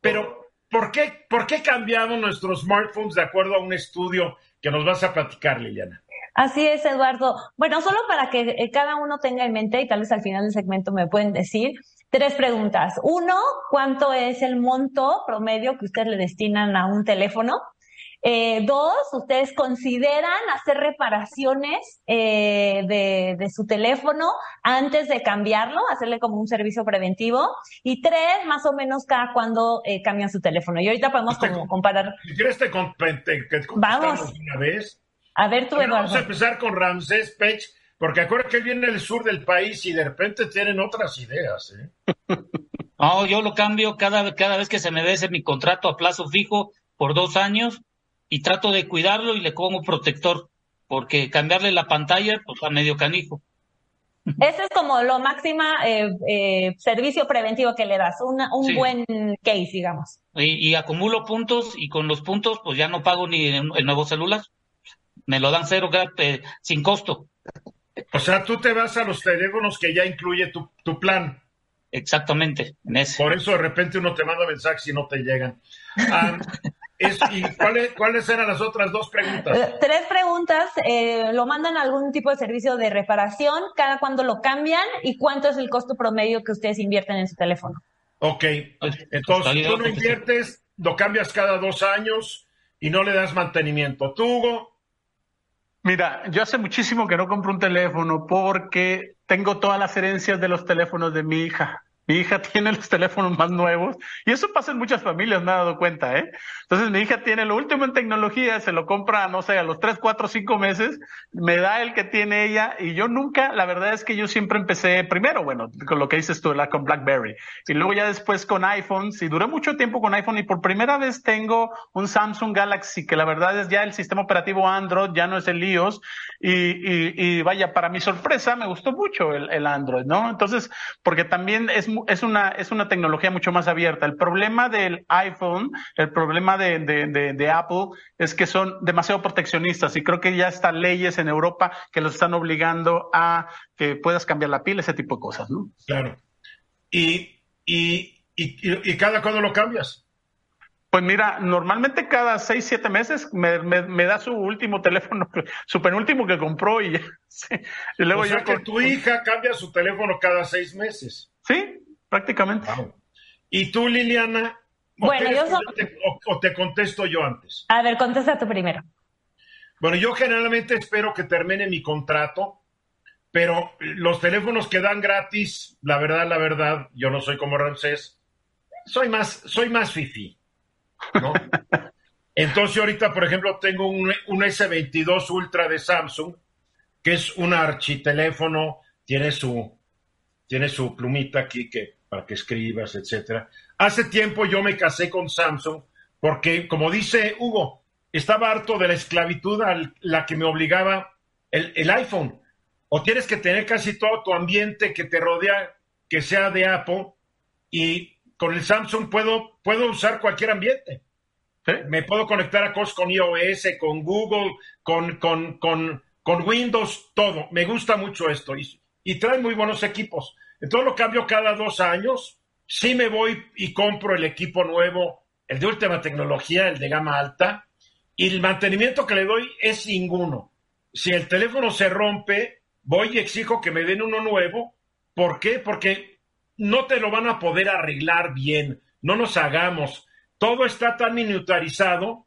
Pero, ¿por qué, ¿por qué cambiamos nuestros smartphones de acuerdo a un estudio que nos vas a platicar, Liliana? Así es, Eduardo. Bueno, solo para que eh, cada uno tenga en mente y tal vez al final del segmento me pueden decir tres preguntas. Uno, ¿cuánto es el monto promedio que ustedes le destinan a un teléfono? Eh, dos, ¿ustedes consideran hacer reparaciones eh, de, de, su teléfono antes de cambiarlo, hacerle como un servicio preventivo? Y tres, más o menos cada cuando eh, cambian su teléfono. Y ahorita podemos como comparar. Si quieres te, Vamos. una vez. A ver tú, Eduardo. Vamos a empezar con Ramsés Pech, porque acuérdate que él viene del sur del país y de repente tienen otras ideas. ¿eh? No, yo lo cambio cada, cada vez que se me vence mi contrato a plazo fijo por dos años y trato de cuidarlo y le pongo protector, porque cambiarle la pantalla, pues a medio canijo. Ese es como lo máxima eh, eh, servicio preventivo que le das, un buen case, digamos. Y, y, acumulo puntos y con los puntos pues ya no pago ni el nuevo celular me lo dan cero eh, sin costo. O sea, tú te vas a los teléfonos que ya incluye tu, tu plan. Exactamente, en ese. Por eso de repente uno te manda mensajes y no te llegan. Ah, ¿Y cuáles, cuáles eran las otras dos preguntas? Eh, tres preguntas. Eh, ¿Lo mandan a algún tipo de servicio de reparación? ¿Cada cuándo lo cambian? ¿Y cuánto es el costo promedio que ustedes invierten en su teléfono? Ok. Pues, Entonces, tú lo inviertes, lo cambias cada dos años y no le das mantenimiento. ¿Tú, Hugo? Mira, yo hace muchísimo que no compro un teléfono porque tengo todas las herencias de los teléfonos de mi hija. Mi hija tiene los teléfonos más nuevos y eso pasa en muchas familias, me he dado cuenta, ¿eh? Entonces mi hija tiene lo último en tecnología, se lo compra, no sé, a los tres, cuatro, cinco meses, me da el que tiene ella y yo nunca, la verdad es que yo siempre empecé primero, bueno, con lo que dices tú, la con BlackBerry y luego ya después con iPhones y duré mucho tiempo con iPhone y por primera vez tengo un Samsung Galaxy que la verdad es ya el sistema operativo Android, ya no es el iOS y, y, y vaya, para mi sorpresa me gustó mucho el, el Android, ¿no? Entonces, porque también es es una, es una tecnología mucho más abierta. El problema del iPhone, el problema de, de, de, Apple es que son demasiado proteccionistas y creo que ya están leyes en Europa que los están obligando a que puedas cambiar la pila, ese tipo de cosas, ¿no? Claro. ¿Y, y, y, y cada cuándo lo cambias? Pues mira, normalmente cada seis, siete meses me, me, da su último teléfono, su penúltimo que compró y, y luego o sea que tu hija cambia su teléfono cada seis meses. Sí, prácticamente. ¿Y tú, Liliana? Bueno, yo o, te contesto yo antes. A ver, contesta tú primero. Bueno, yo generalmente espero que termine mi contrato, pero los teléfonos que dan gratis, la verdad, la verdad, yo no soy como Ramsés, soy más, soy más fifi, ¿no? Entonces ahorita, por ejemplo, tengo un, un, S22 Ultra de Samsung, que es un architeléfono, tiene su, tiene su plumita aquí que para que escribas, etcétera. Hace tiempo yo me casé con Samsung porque, como dice Hugo, estaba harto de la esclavitud a la que me obligaba el, el iPhone. O tienes que tener casi todo tu ambiente que te rodea que sea de Apple y con el Samsung puedo, puedo usar cualquier ambiente. Me puedo conectar a cosas con iOS, con Google, con, con, con, con Windows, todo. Me gusta mucho esto y, y trae muy buenos equipos. Entonces lo cambio cada dos años. Sí me voy y compro el equipo nuevo, el de última tecnología, el de gama alta, y el mantenimiento que le doy es ninguno. Si el teléfono se rompe, voy y exijo que me den uno nuevo. ¿Por qué? Porque no te lo van a poder arreglar bien. No nos hagamos. Todo está tan miniaturizado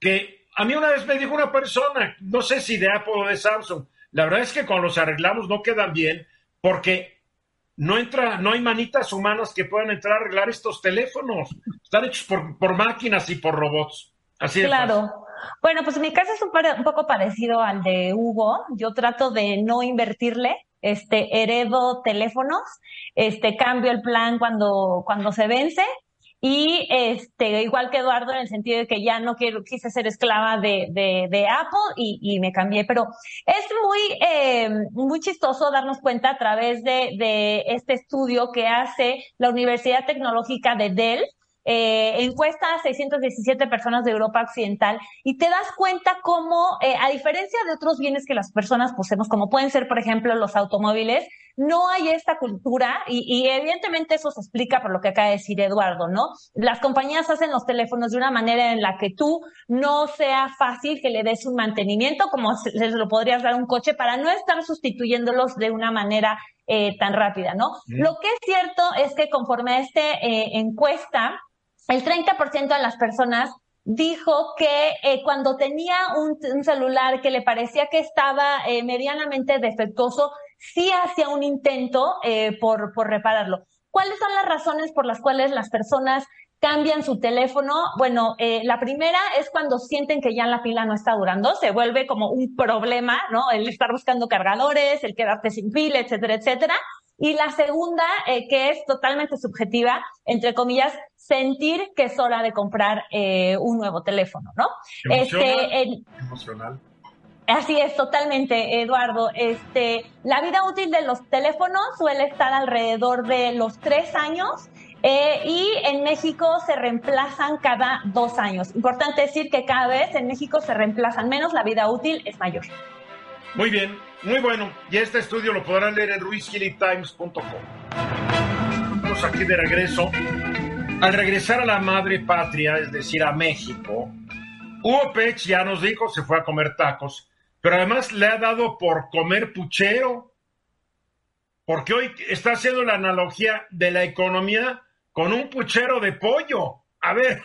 que a mí una vez me dijo una persona, no sé si de Apple o de Samsung, la verdad es que cuando los arreglamos no quedan bien porque no entra, no hay manitas humanas que puedan entrar a arreglar estos teléfonos. Están hechos por, por máquinas y por robots. Así es. Claro. Bueno, pues mi caso es un, un, poco parecido al de Hugo. Yo trato de no invertirle, este, heredo teléfonos, este, cambio el plan cuando, cuando se vence y este, igual que Eduardo, en el sentido de que ya no quiero, quise ser esclava de, de, de Apple y, y, me cambié. Pero es muy, eh, muy chistoso darnos cuenta a través de, de este estudio que hace la Universidad Tecnológica de Dell, eh, encuesta a 617 personas de Europa Occidental y te das cuenta cómo, eh, a diferencia de otros bienes que las personas poseemos, como pueden ser, por ejemplo, los automóviles, no hay esta cultura y, y, evidentemente eso se explica por lo que acaba de decir Eduardo, ¿no? Las compañías hacen los teléfonos de una manera en la que tú no sea fácil que le des un mantenimiento como se lo podrías dar a un coche para no estar sustituyéndolos de una manera eh, tan rápida, ¿no? Lo que es cierto es que conforme a esta eh, encuesta, el 30% de las personas dijo que eh, cuando tenía un, un, celular que le parecía que estaba eh, medianamente defectuoso, sí hacía un intento eh, por, por repararlo. ¿Cuáles son las razones por las cuales las personas cambian su teléfono? Bueno, eh, la primera es cuando sienten que ya la pila no está durando, se vuelve como un problema, ¿no? El estar buscando cargadores, el quedarte sin pila, etcétera, etcétera. Y la segunda, eh, que es totalmente subjetiva, entre comillas, sentir que es hora de comprar eh, un nuevo teléfono, ¿no? Emocional. Este, emocional. Así es, totalmente, Eduardo. Este, la vida útil de los teléfonos suele estar alrededor de los tres años eh, y en México se reemplazan cada dos años. Importante decir que cada vez en México se reemplazan menos, la vida útil es mayor. Muy bien, muy bueno. Y este estudio lo podrán leer en ruizkillytimes.com. Estamos aquí de regreso. Al regresar a la madre patria, es decir, a México, Hugo Pech ya nos dijo, se fue a comer tacos, pero además le ha dado por comer puchero, porque hoy está haciendo la analogía de la economía con un puchero de pollo. A ver,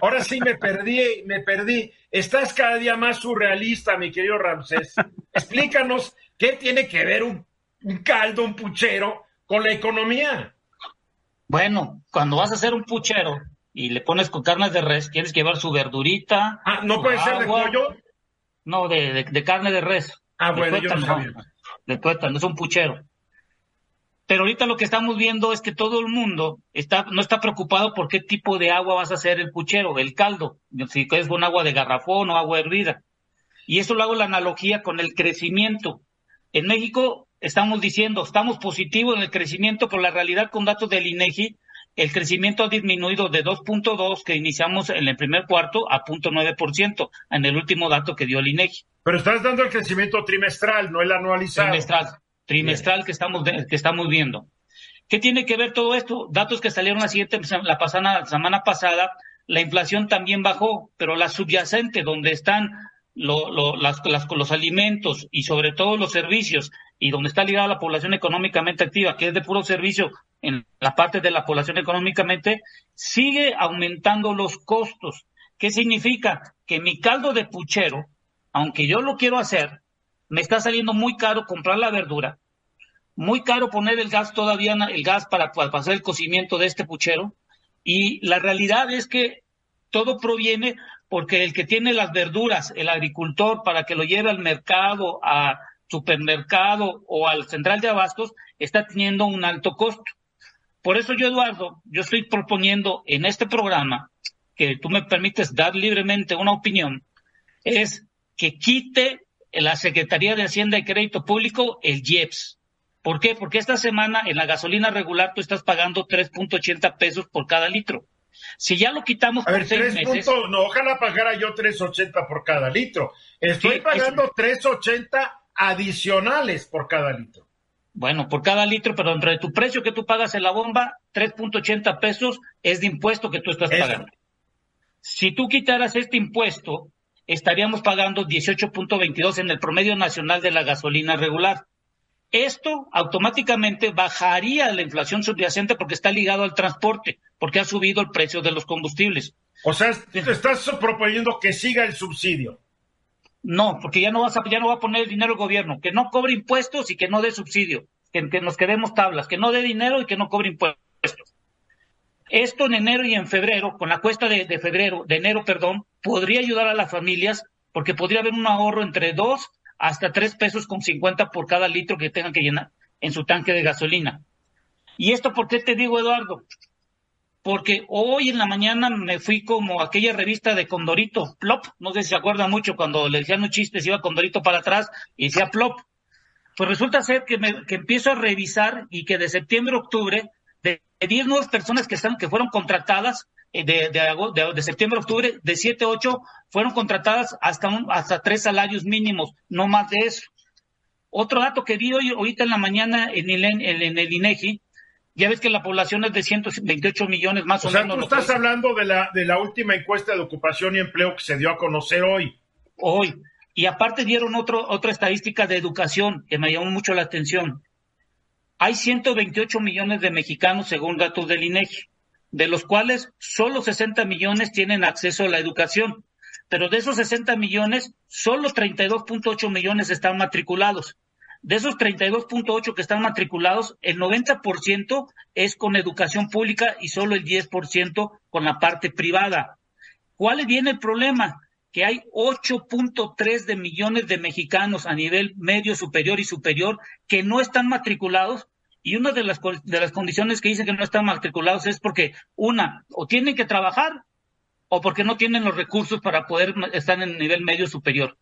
ahora sí me perdí, me perdí. Estás cada día más surrealista, mi querido Ramsés. Explícanos qué tiene que ver un, un caldo, un puchero con la economía. Bueno, cuando vas a hacer un puchero y le pones con carne de res, tienes que llevar su verdurita. Ah, ¿no puede ser de pollo? No, de, de, carne de res. Ah, bueno, yo no sabía. De tuétano, es un puchero. Pero ahorita lo que estamos viendo es que todo el mundo está, no está preocupado por qué tipo de agua vas a hacer el puchero, el caldo, si es con agua de garrafón o agua hervida. Y eso lo hago la analogía con el crecimiento. En México estamos diciendo, estamos positivos en el crecimiento, pero la realidad con datos del INEGI, el crecimiento ha disminuido de 2.2 que iniciamos en el primer cuarto a 0.9% en el último dato que dio el INEGI. Pero estás dando el crecimiento trimestral, no el anualizado. Trimestral trimestral que estamos, que estamos viendo. ¿Qué tiene que ver todo esto? Datos que salieron la siguiente, la pasada, semana pasada, la inflación también bajó, pero la subyacente, donde están las, los alimentos y sobre todo los servicios, y donde está ligada la población económicamente activa, que es de puro servicio en la parte de la población económicamente, sigue aumentando los costos. ¿Qué significa? Que mi caldo de puchero, aunque yo lo quiero hacer, me está saliendo muy caro comprar la verdura, muy caro poner el gas todavía, el gas para, para hacer el cocimiento de este puchero. Y la realidad es que todo proviene porque el que tiene las verduras, el agricultor, para que lo lleve al mercado, a supermercado o al central de abastos, está teniendo un alto costo. Por eso yo, Eduardo, yo estoy proponiendo en este programa, que tú me permites dar libremente una opinión, es que quite la Secretaría de Hacienda y Crédito Público el IEPS. ¿Por qué? Porque esta semana en la gasolina regular tú estás pagando 3.80 pesos por cada litro. Si ya lo quitamos por seis meses... no, ojalá pagara yo 3.80 por cada litro. Estoy pagando 3.80 adicionales por cada litro. Bueno, por cada litro, pero entre tu precio que tú pagas en la bomba, 3.80 pesos es de impuesto que tú estás pagando. Si tú quitaras este impuesto, estaríamos pagando 18.22 en el promedio nacional de la gasolina regular. Esto automáticamente bajaría la inflación subyacente porque está ligado al transporte, porque ha subido el precio de los combustibles. O sea, estás proponiendo que siga el subsidio. No, porque ya no, vas a, ya no va a poner dinero el gobierno, que no cobre impuestos y que no dé subsidio, que, que nos quedemos tablas, que no dé dinero y que no cobre impuestos. Esto en enero y en febrero, con la cuesta de, febrero, de enero, perdón, podría ayudar a las familias porque podría haber un ahorro entre dos hasta tres pesos con cincuenta por cada litro que tengan que llenar en su tanque de gasolina. ¿Y esto por qué te digo, Eduardo? Porque hoy en la mañana me fui como aquella revista de Condorito, Plop, no sé si se acuerda mucho cuando le decían un chiste, se iba Condorito para atrás y decía Plop. Pues resulta ser que, me, que empiezo a revisar y que de septiembre a octubre de 10 nuevas personas que, están, que fueron contratadas eh, de, de, de, septiembre a octubre, de 7 8 fueron contratadas hasta, un, hasta tres salarios mínimos, no más de eso. Otro dato que vi hoy, ahorita en la mañana en el, en, el INEGI, ya ves que la población es de 128 millones más o, o sea, Tú estás hablando de la, de la última encuesta de ocupación y empleo que se dio a conocer hoy. Hoy. Y aparte dieron otro, otra estadística de educación que me llamó mucho la atención. Hay 128 millones de mexicanos según datos del INEGI, de los cuales solo 60 millones tienen acceso a la educación, pero de esos 60 millones, solo 32.8 millones están matriculados. De esos 32.8 que están matriculados, el 90% es con educación pública y solo el 10% con la parte privada. ¿Cuál viene el problema? Que hay 8.3 de millones de mexicanos a nivel medio, superior y superior que no están matriculados y una de las, de las condiciones que dicen que no están matriculados es porque, una, o tienen que trabajar o porque no tienen los recursos para poder estar en el nivel medio superior.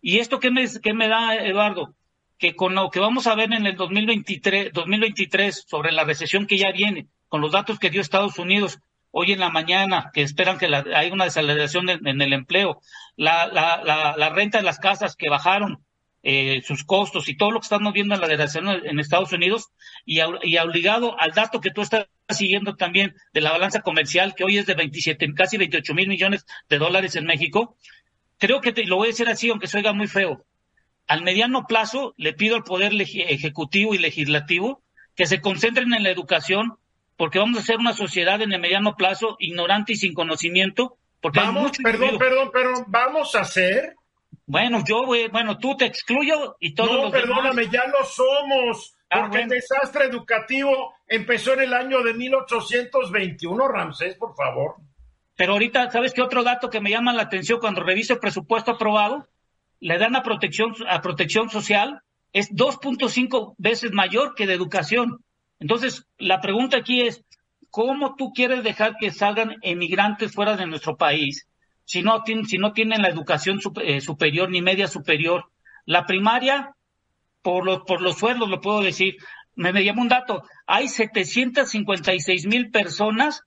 ¿Y esto qué me, qué me da, Eduardo? Que con lo que vamos a ver en el 2023, 2023 sobre la recesión que ya viene, con los datos que dio Estados Unidos hoy en la mañana, que esperan que la, una desaceleración en, el empleo, la, la, la, la renta de las casas que bajaron, eh, sus costos y todo lo que estamos viendo en la delegación en Estados Unidos y, y obligado al dato que tú estás siguiendo también de la balanza comercial, que hoy es de 27, casi 28 mil millones de dólares en México, creo que te, lo voy a decir así, aunque se oiga muy feo. Al mediano plazo le pido al Poder Ejecutivo y Legislativo que se concentren en la educación, porque vamos a ser una sociedad en el mediano plazo ignorante y sin conocimiento. Porque vamos, perdón, perdón, perdón, vamos a ser bueno, yo, bueno, tú te excluyo y todo. No, perdóname, ya lo somos. Ah, porque el desastre educativo empezó en el año de 1821, Ramsés, por favor. Pero ahorita, ¿sabes qué otro dato que me llama la atención cuando reviso el presupuesto aprobado? Le dan a protección, a protección social, es 2.5 veces mayor que de educación. Entonces, la pregunta aquí es, ¿cómo tú quieres dejar que salgan emigrantes fuera de nuestro país si no, tienen, si no tienen la educación eh, superior ni media superior? La primaria, por los, por los sueldos, lo puedo decir. Me, me un dato, hay 756 mil personas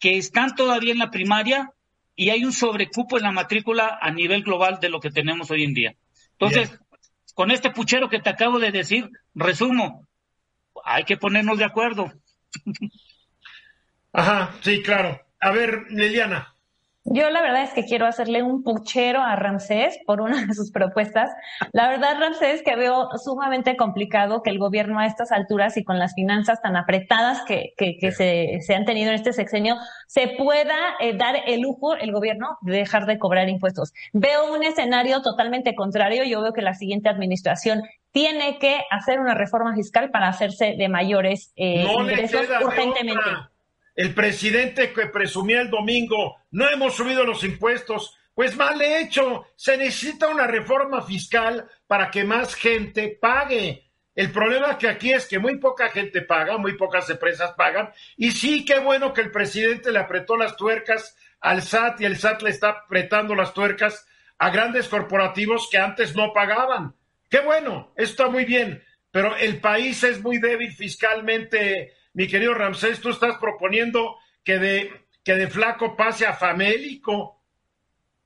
que están todavía en la primaria y hay un sobrecupo en la matrícula a nivel global de lo que tenemos hoy en día. Entonces, con este puchero que te acabo de decir, resumo, hay que ponernos de acuerdo. Ajá, sí, claro. A ver, Liliana. Yo la verdad es que quiero hacerle un puchero a Ramsés por una de sus propuestas. La verdad, Ramsés, que veo sumamente complicado que el gobierno a estas alturas y con las finanzas tan apretadas que, que, se, se, han tenido en este sexenio, se pueda eh, dar el lujo, el gobierno, de dejar de cobrar impuestos. Veo un escenario totalmente contrario. Yo veo que la siguiente administración tiene que hacer una reforma fiscal para hacerse de mayores eh, ingresos urgentemente. El presidente que presumía el domingo, no hemos subido los impuestos. Pues mal hecho, se necesita una reforma fiscal para que más gente pague. El problema que aquí es que muy poca gente paga, muy pocas empresas pagan, y sí, qué bueno que el presidente le apretó las tuercas al SAT y el SAT le está apretando las tuercas a grandes corporativos que antes no pagaban. Qué bueno, está muy bien, pero el país es muy débil fiscalmente mi querido Ramsés, tú estás proponiendo que de, que de flaco pase a famélico.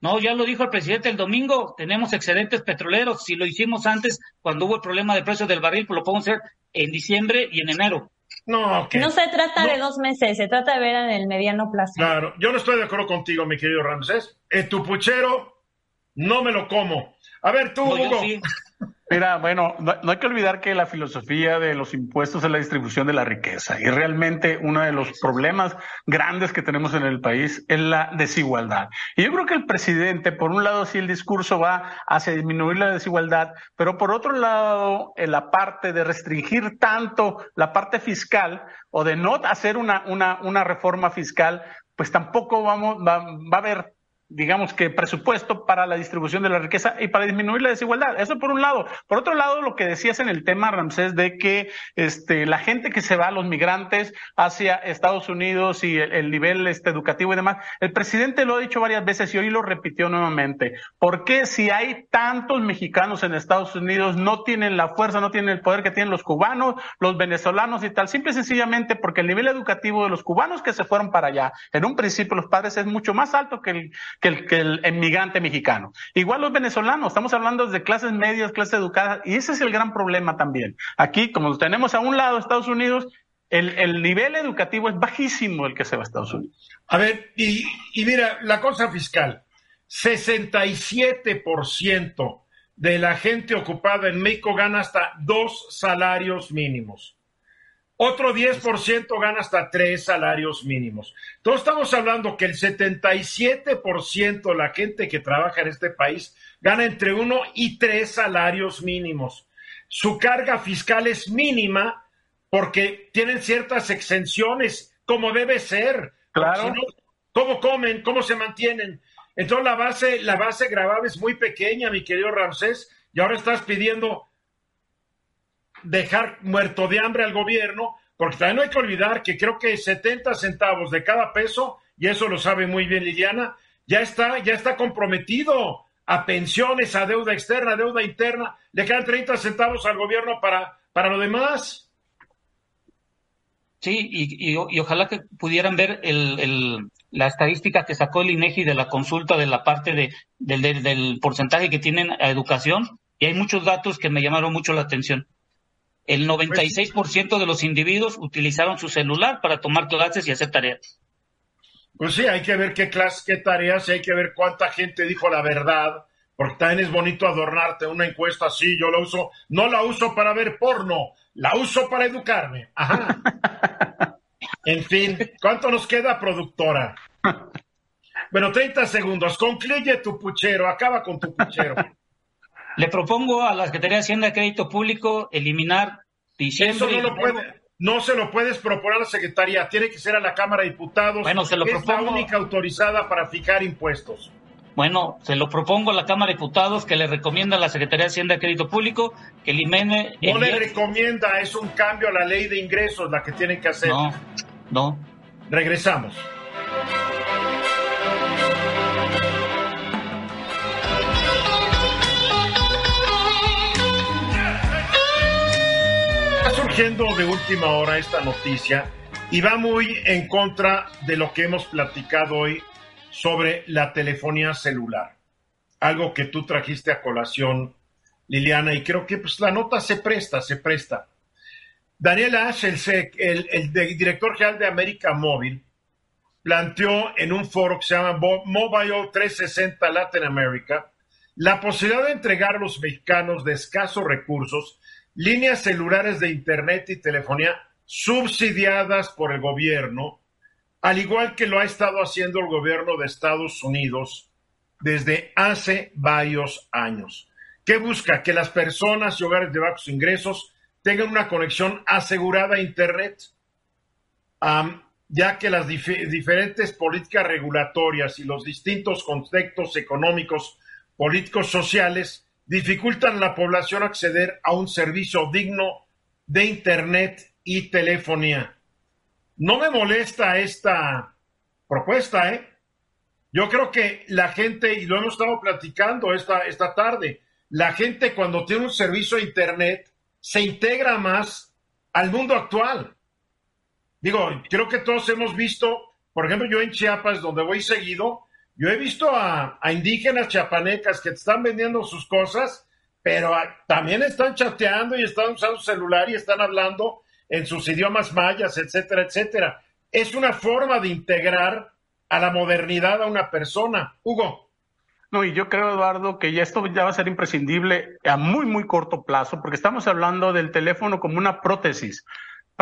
No, ya lo dijo el presidente el domingo, tenemos excedentes petroleros. Si lo hicimos antes, cuando hubo el problema de precios del barril, pues lo podemos hacer en diciembre y en enero. No, no se trata de dos meses, se trata de ver en el mediano plazo. Claro, yo no estoy de acuerdo contigo, mi querido Ramsés. En tu puchero no me lo como. A ver, tú, Hugo. Mira, bueno, no, hay que olvidar que la filosofía de los impuestos es la distribución de la riqueza y realmente uno de los problemas grandes que tenemos en el país es la desigualdad. Y yo creo que el presidente, por un lado, sí el discurso va hacia disminuir la desigualdad, pero por otro lado, en la parte de restringir tanto la parte fiscal o de no hacer una, una, una reforma fiscal, pues tampoco vamos, va, va a haber digamos que presupuesto para la distribución de la riqueza y para disminuir la desigualdad. Eso por un lado. Por otro lado, lo que decías en el tema, Ramsés, de que este, la gente que se va, los migrantes hacia Estados Unidos y el, nivel este, educativo y demás, el presidente lo ha dicho varias veces y hoy lo repitió nuevamente. ¿Por qué si hay tantos mexicanos en Estados Unidos no tienen la fuerza, no tienen el poder que tienen los cubanos, los venezolanos y tal? Simple y sencillamente porque el nivel educativo de los cubanos que se fueron para allá, en un principio los padres es mucho más alto que el, que el, que el emigrante mexicano. Igual los venezolanos, estamos hablando de clases medias, clases educadas, y ese es el gran problema también. Aquí, como tenemos a un lado Estados Unidos, el, el, nivel educativo es bajísimo el que se va a Estados Unidos. A ver, y, y mira, la cosa fiscal, 67% de la gente ocupada en México gana hasta dos salarios mínimos. Otro 10% gana hasta tres salarios mínimos. Entonces estamos hablando que el 77% de la gente que trabaja en este país gana entre uno y tres salarios mínimos. Su carga fiscal es mínima porque tienen ciertas exenciones, como debe ser. Claro. ¿Cómo comen? ¿Cómo se mantienen? Entonces la base, la base grabada es muy pequeña, mi querido Ramsés, y ahora estás pidiendo dejar muerto de hambre al gobierno, porque también no hay que olvidar que creo que 70 centavos de cada peso, y eso lo sabe muy bien Liliana, ya está, ya está comprometido a pensiones, a deuda externa, a deuda interna, le quedan 30 centavos al gobierno para, para lo demás. Sí, y, y, ojalá que pudieran ver el, el, la estadística que sacó el INEGI de la consulta de la parte de, del, del porcentaje que tienen a educación, y hay muchos datos que me llamaron mucho la atención. El 96% de los individuos utilizaron su celular para tomar clases y hacer tareas. Pues sí, hay que ver qué clases, qué tareas, hay que ver cuánta gente dijo la verdad, porque también es bonito adornarte una encuesta así, yo la uso, no la uso para ver porno, la uso para educarme. Ajá. En fin, ¿cuánto nos queda, productora? Bueno, 30 segundos, concluye tu puchero, acaba con tu puchero. Le propongo a la Secretaría de Hacienda de Crédito Público eliminar Diciembre. Eso no lo puede, no se lo puedes proponer a la Secretaría, tiene que ser a la Cámara de Diputados. Bueno, se lo es la única autorizada para fijar impuestos. Bueno, se lo propongo a la Cámara de Diputados que le recomienda a la Secretaría de Hacienda y Crédito Público que elimine. No le recomienda, es un cambio a la ley de ingresos la que tienen que hacer. No, no. Regresamos. Surgiendo de última hora esta noticia y va muy en contra de lo que hemos platicado hoy sobre la telefonía celular. Algo que tú trajiste a colación, Liliana, y creo que pues, la nota se presta, se presta. Daniel Ash, el, el, director general de América Móvil, planteó en un foro que se llama Mobile 360 Latin America la posibilidad de entregar a los mexicanos de escasos recursos líneas celulares de Internet y telefonía subsidiadas por el gobierno al igual que lo ha estado haciendo el gobierno de Estados Unidos desde hace varios años. ¿Qué busca? Que las personas y hogares de bajos ingresos tengan una conexión asegurada a Internet, ya que las diferentes políticas regulatorias y los distintos contextos económicos, políticos, sociales dificultan a la población acceder a un servicio digno de Internet y telefonía. No me molesta esta propuesta, ¿eh? Yo creo que la gente, y lo hemos estado platicando esta, esta tarde, la gente cuando tiene un servicio de Internet se integra más al mundo actual. Digo, creo que todos hemos visto, por ejemplo, yo en Chiapas, donde voy seguido, yo he visto a, indígenas chiapanecas que están vendiendo sus cosas, pero también están chateando y están usando celular y están hablando en sus idiomas mayas, etcétera, etcétera. Es una forma de integrar a la modernidad a una persona. Hugo. No, y yo creo, Eduardo, que ya esto ya va a ser imprescindible a muy, muy corto plazo, porque estamos hablando del teléfono como una prótesis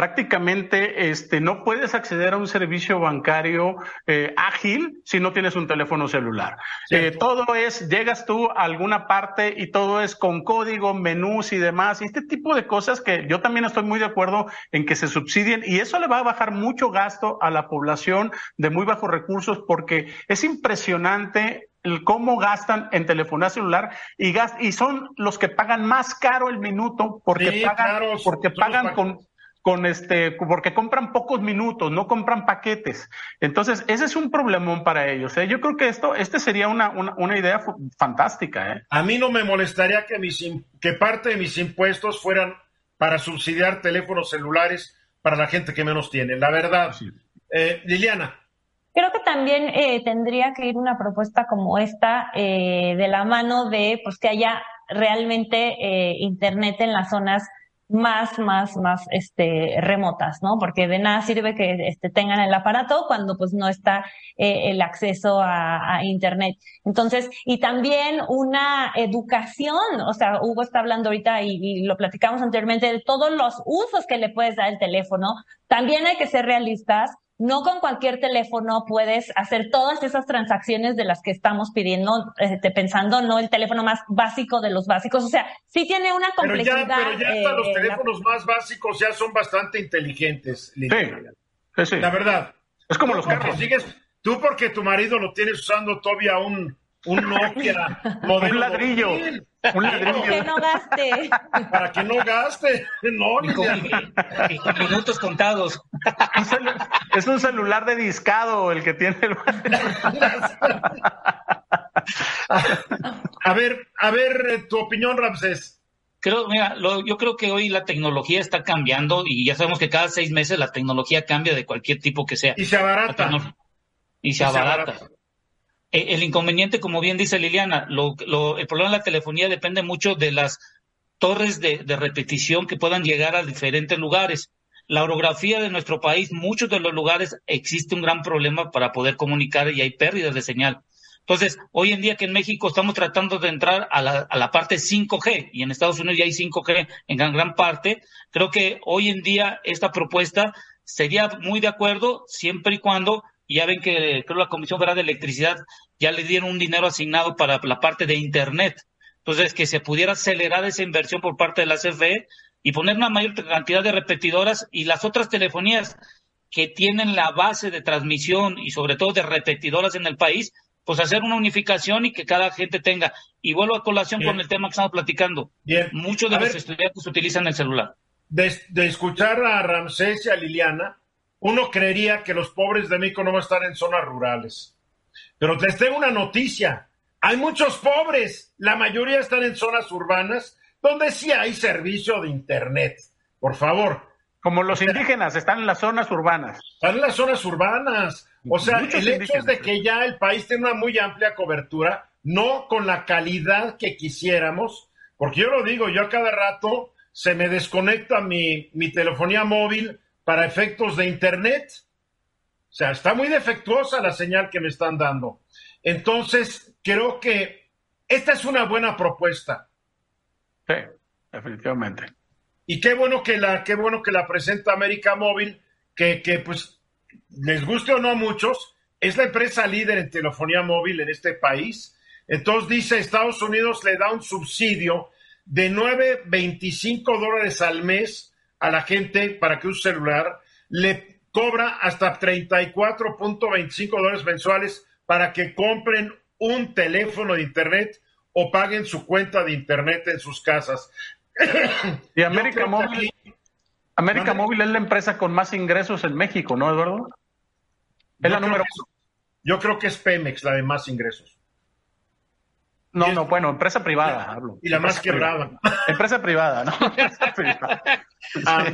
prácticamente este, no puedes acceder a un servicio bancario eh, ágil si no tienes un teléfono celular. Eh, todo es, llegas tú a alguna parte y todo es con código, menús y demás. Y este tipo de cosas que yo también estoy muy de acuerdo en que se subsidien y eso le va a bajar mucho gasto a la población de muy bajos recursos porque es impresionante el cómo gastan en telefonía celular y y son los que pagan más caro el minuto porque pagan porque pagan con con este, porque compran pocos minutos, no compran paquetes. Entonces, ese es un problemón para ellos. ¿eh? Yo creo que esto, este sería una, una, idea fantástica. ¿eh? A mí no me molestaría que, mis, que parte de mis impuestos fueran para subsidiar teléfonos celulares para la gente que menos tiene. La verdad. Eh, Liliana. Creo que también eh, tendría que ir una propuesta como esta eh, de la mano de pues que haya realmente eh, internet en las zonas más, más, más, este, remotas, ¿no? Porque de nada sirve que este, tengan el aparato cuando pues no está eh, el acceso a, Internet. Entonces, y también una educación, o sea, Hugo está hablando ahorita y, y lo platicamos anteriormente de todos los usos que le puedes dar el teléfono. También hay que ser realistas no con cualquier teléfono puedes hacer todas esas transacciones de las que estamos pidiendo, este, pensando, no el teléfono más básico de los básicos. O sea, sí tiene una complejidad. Pero ya, pero ya los eh, teléfonos más básicos ya son bastante inteligentes. Sí, sí, sí. La verdad. Es como los carros. Sigues, tú porque tu marido lo tienes usando todavía un, un Nokia. un ladrillo. Un ladrillo. Para que no gaste. Para que no gaste. No, ni con, minutos contados. Es un celular de discado el que tiene el. a ver, a ver, tu opinión, Ramsés. Creo, mira, yo creo que hoy la tecnología está cambiando y ya sabemos que cada seis meses la tecnología cambia de cualquier tipo que sea. Y se abarata. Y se abarata. Eh, el inconveniente, como bien dice Liliana, lo, el problema de la telefonía depende mucho de las torres de, repetición que puedan llegar a diferentes lugares. La orografía de nuestro país, muchos de los lugares existe un gran problema para poder comunicar y hay pérdidas de señal. Entonces, hoy en día que en México estamos tratando de entrar a la, a la parte 5G y en Estados Unidos ya hay 5G en gran, gran parte, creo que hoy en día esta propuesta sería muy de acuerdo siempre y cuando y ya ven que creo la Comisión Federal de Electricidad ya le dieron un dinero asignado para la parte de Internet. Entonces, que se pudiera acelerar esa inversión por parte de la CFE y poner una mayor cantidad de repetidoras y las otras telefonías que tienen la base de transmisión y sobre todo de repetidoras en el país, pues hacer una unificación y que cada gente tenga. Y vuelvo a colación con el tema que estamos platicando. Bien. Muchos de los estudiantes utilizan el celular. De, de, escuchar a Ramsés y a Liliana, uno creería que los pobres de México no van a estar en zonas rurales. Pero les tengo una noticia. Hay muchos pobres. La mayoría están en zonas urbanas donde sí hay servicio de Internet. Por favor. Como los indígenas, están en las zonas urbanas. Están en las zonas urbanas. O sea, el hecho es de que ya el país tiene una muy amplia cobertura, no con la calidad que quisiéramos, porque yo lo digo, yo a cada rato se me desconecta mi, mi telefonía móvil para efectos de Internet. O sea, está muy defectuosa la señal que me están dando. Entonces, creo que esta es una buena propuesta. Sí, definitivamente. Y qué bueno que la, qué bueno que la presenta América Móvil, que, que pues les guste o no a muchos, es la empresa líder en telefonía móvil en este país. Entonces dice, Estados Unidos le da un subsidio de 9.25 dólares al mes a la gente para que use celular, le cobra hasta 34.25 dólares mensuales para que compren un teléfono de internet o paguen su cuenta de internet en sus casas. Y América Móvil, América Móvil es la empresa con más ingresos en México, ¿no, Eduardo? Es la número Yo creo que es Pemex la de más ingresos. No, no, bueno, empresa privada, hablo. Y la más quebrada. Empresa privada, ¿no? Ah,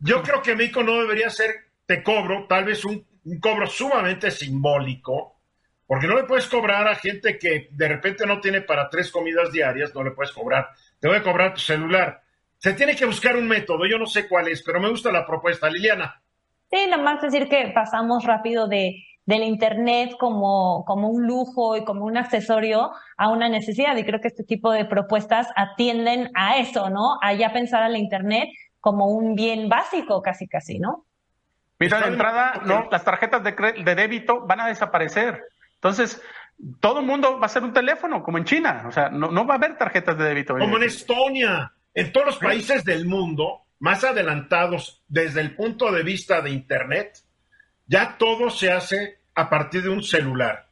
yo creo que México no debería ser, te cobro, tal vez un, cobro sumamente simbólico, porque no le puedes cobrar a gente que de repente no tiene para tres comidas diarias, no le puedes cobrar. Te voy a cobrar tu celular. Se tiene que buscar un método, yo no sé cuál es, pero me gusta la propuesta. Liliana. Sí, nada más decir que pasamos rápido de del Internet como, como un lujo y como un accesorio a una necesidad. Y creo que este tipo de propuestas atienden a eso, ¿no? A ya pensar al Internet como un bien básico, casi, casi, ¿no? Mira, de entrada, no, las tarjetas de, de débito van a desaparecer. Entonces, todo el mundo va a ser un teléfono, como en China. O sea, no, no va a haber tarjetas de débito. Como en Estonia. En todos los países del mundo, más adelantados desde el punto de vista de Internet, ya todo se hace a partir de un celular.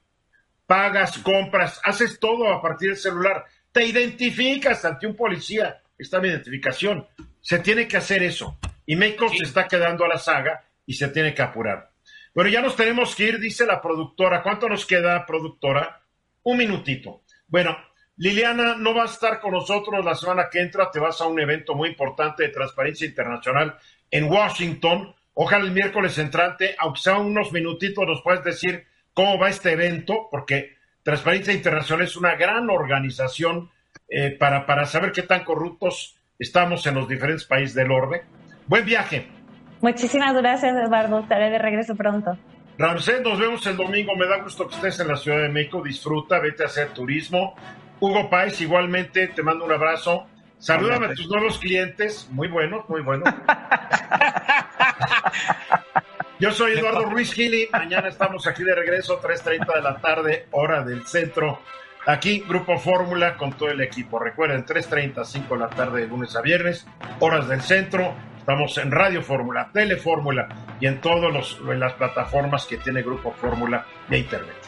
Pagas, compras, haces todo a partir del celular. Te identificas ante un policía. Está mi identificación. Se tiene que hacer eso. Y México se está quedando a la saga y se tiene que apurar. Pero ya nos tenemos que ir, dice la productora. ¿Cuánto nos queda, productora? Un minutito. Bueno, Liliana no va a estar con nosotros la semana que entra. Te vas a un evento muy importante de transparencia internacional en Washington Ojalá el miércoles entrante, aunque sea unos minutitos, nos puedes decir cómo va este evento, porque Transparencia Internacional es una gran organización eh, para, para saber qué tan corruptos estamos en los diferentes países del orden. Buen viaje. Muchísimas gracias, Eduardo. Estaré de regreso pronto. Ramsés, nos vemos el domingo. Me da gusto que estés en la Ciudad de México. Disfruta, vete a hacer turismo. Hugo Páez, igualmente, te mando un abrazo. Salúdame a tus nuevos clientes. Muy buenos, muy buenos. Yo soy Eduardo Ruiz Gili. Mañana estamos aquí de regreso, 3.30 de la tarde, hora del centro. Aquí, Grupo Fórmula con todo el equipo. Recuerden, 3.30, 5 de la tarde, de lunes a viernes, horas del centro. Estamos en Radio Fórmula, Telefórmula y en todas las plataformas que tiene Grupo Fórmula de Internet.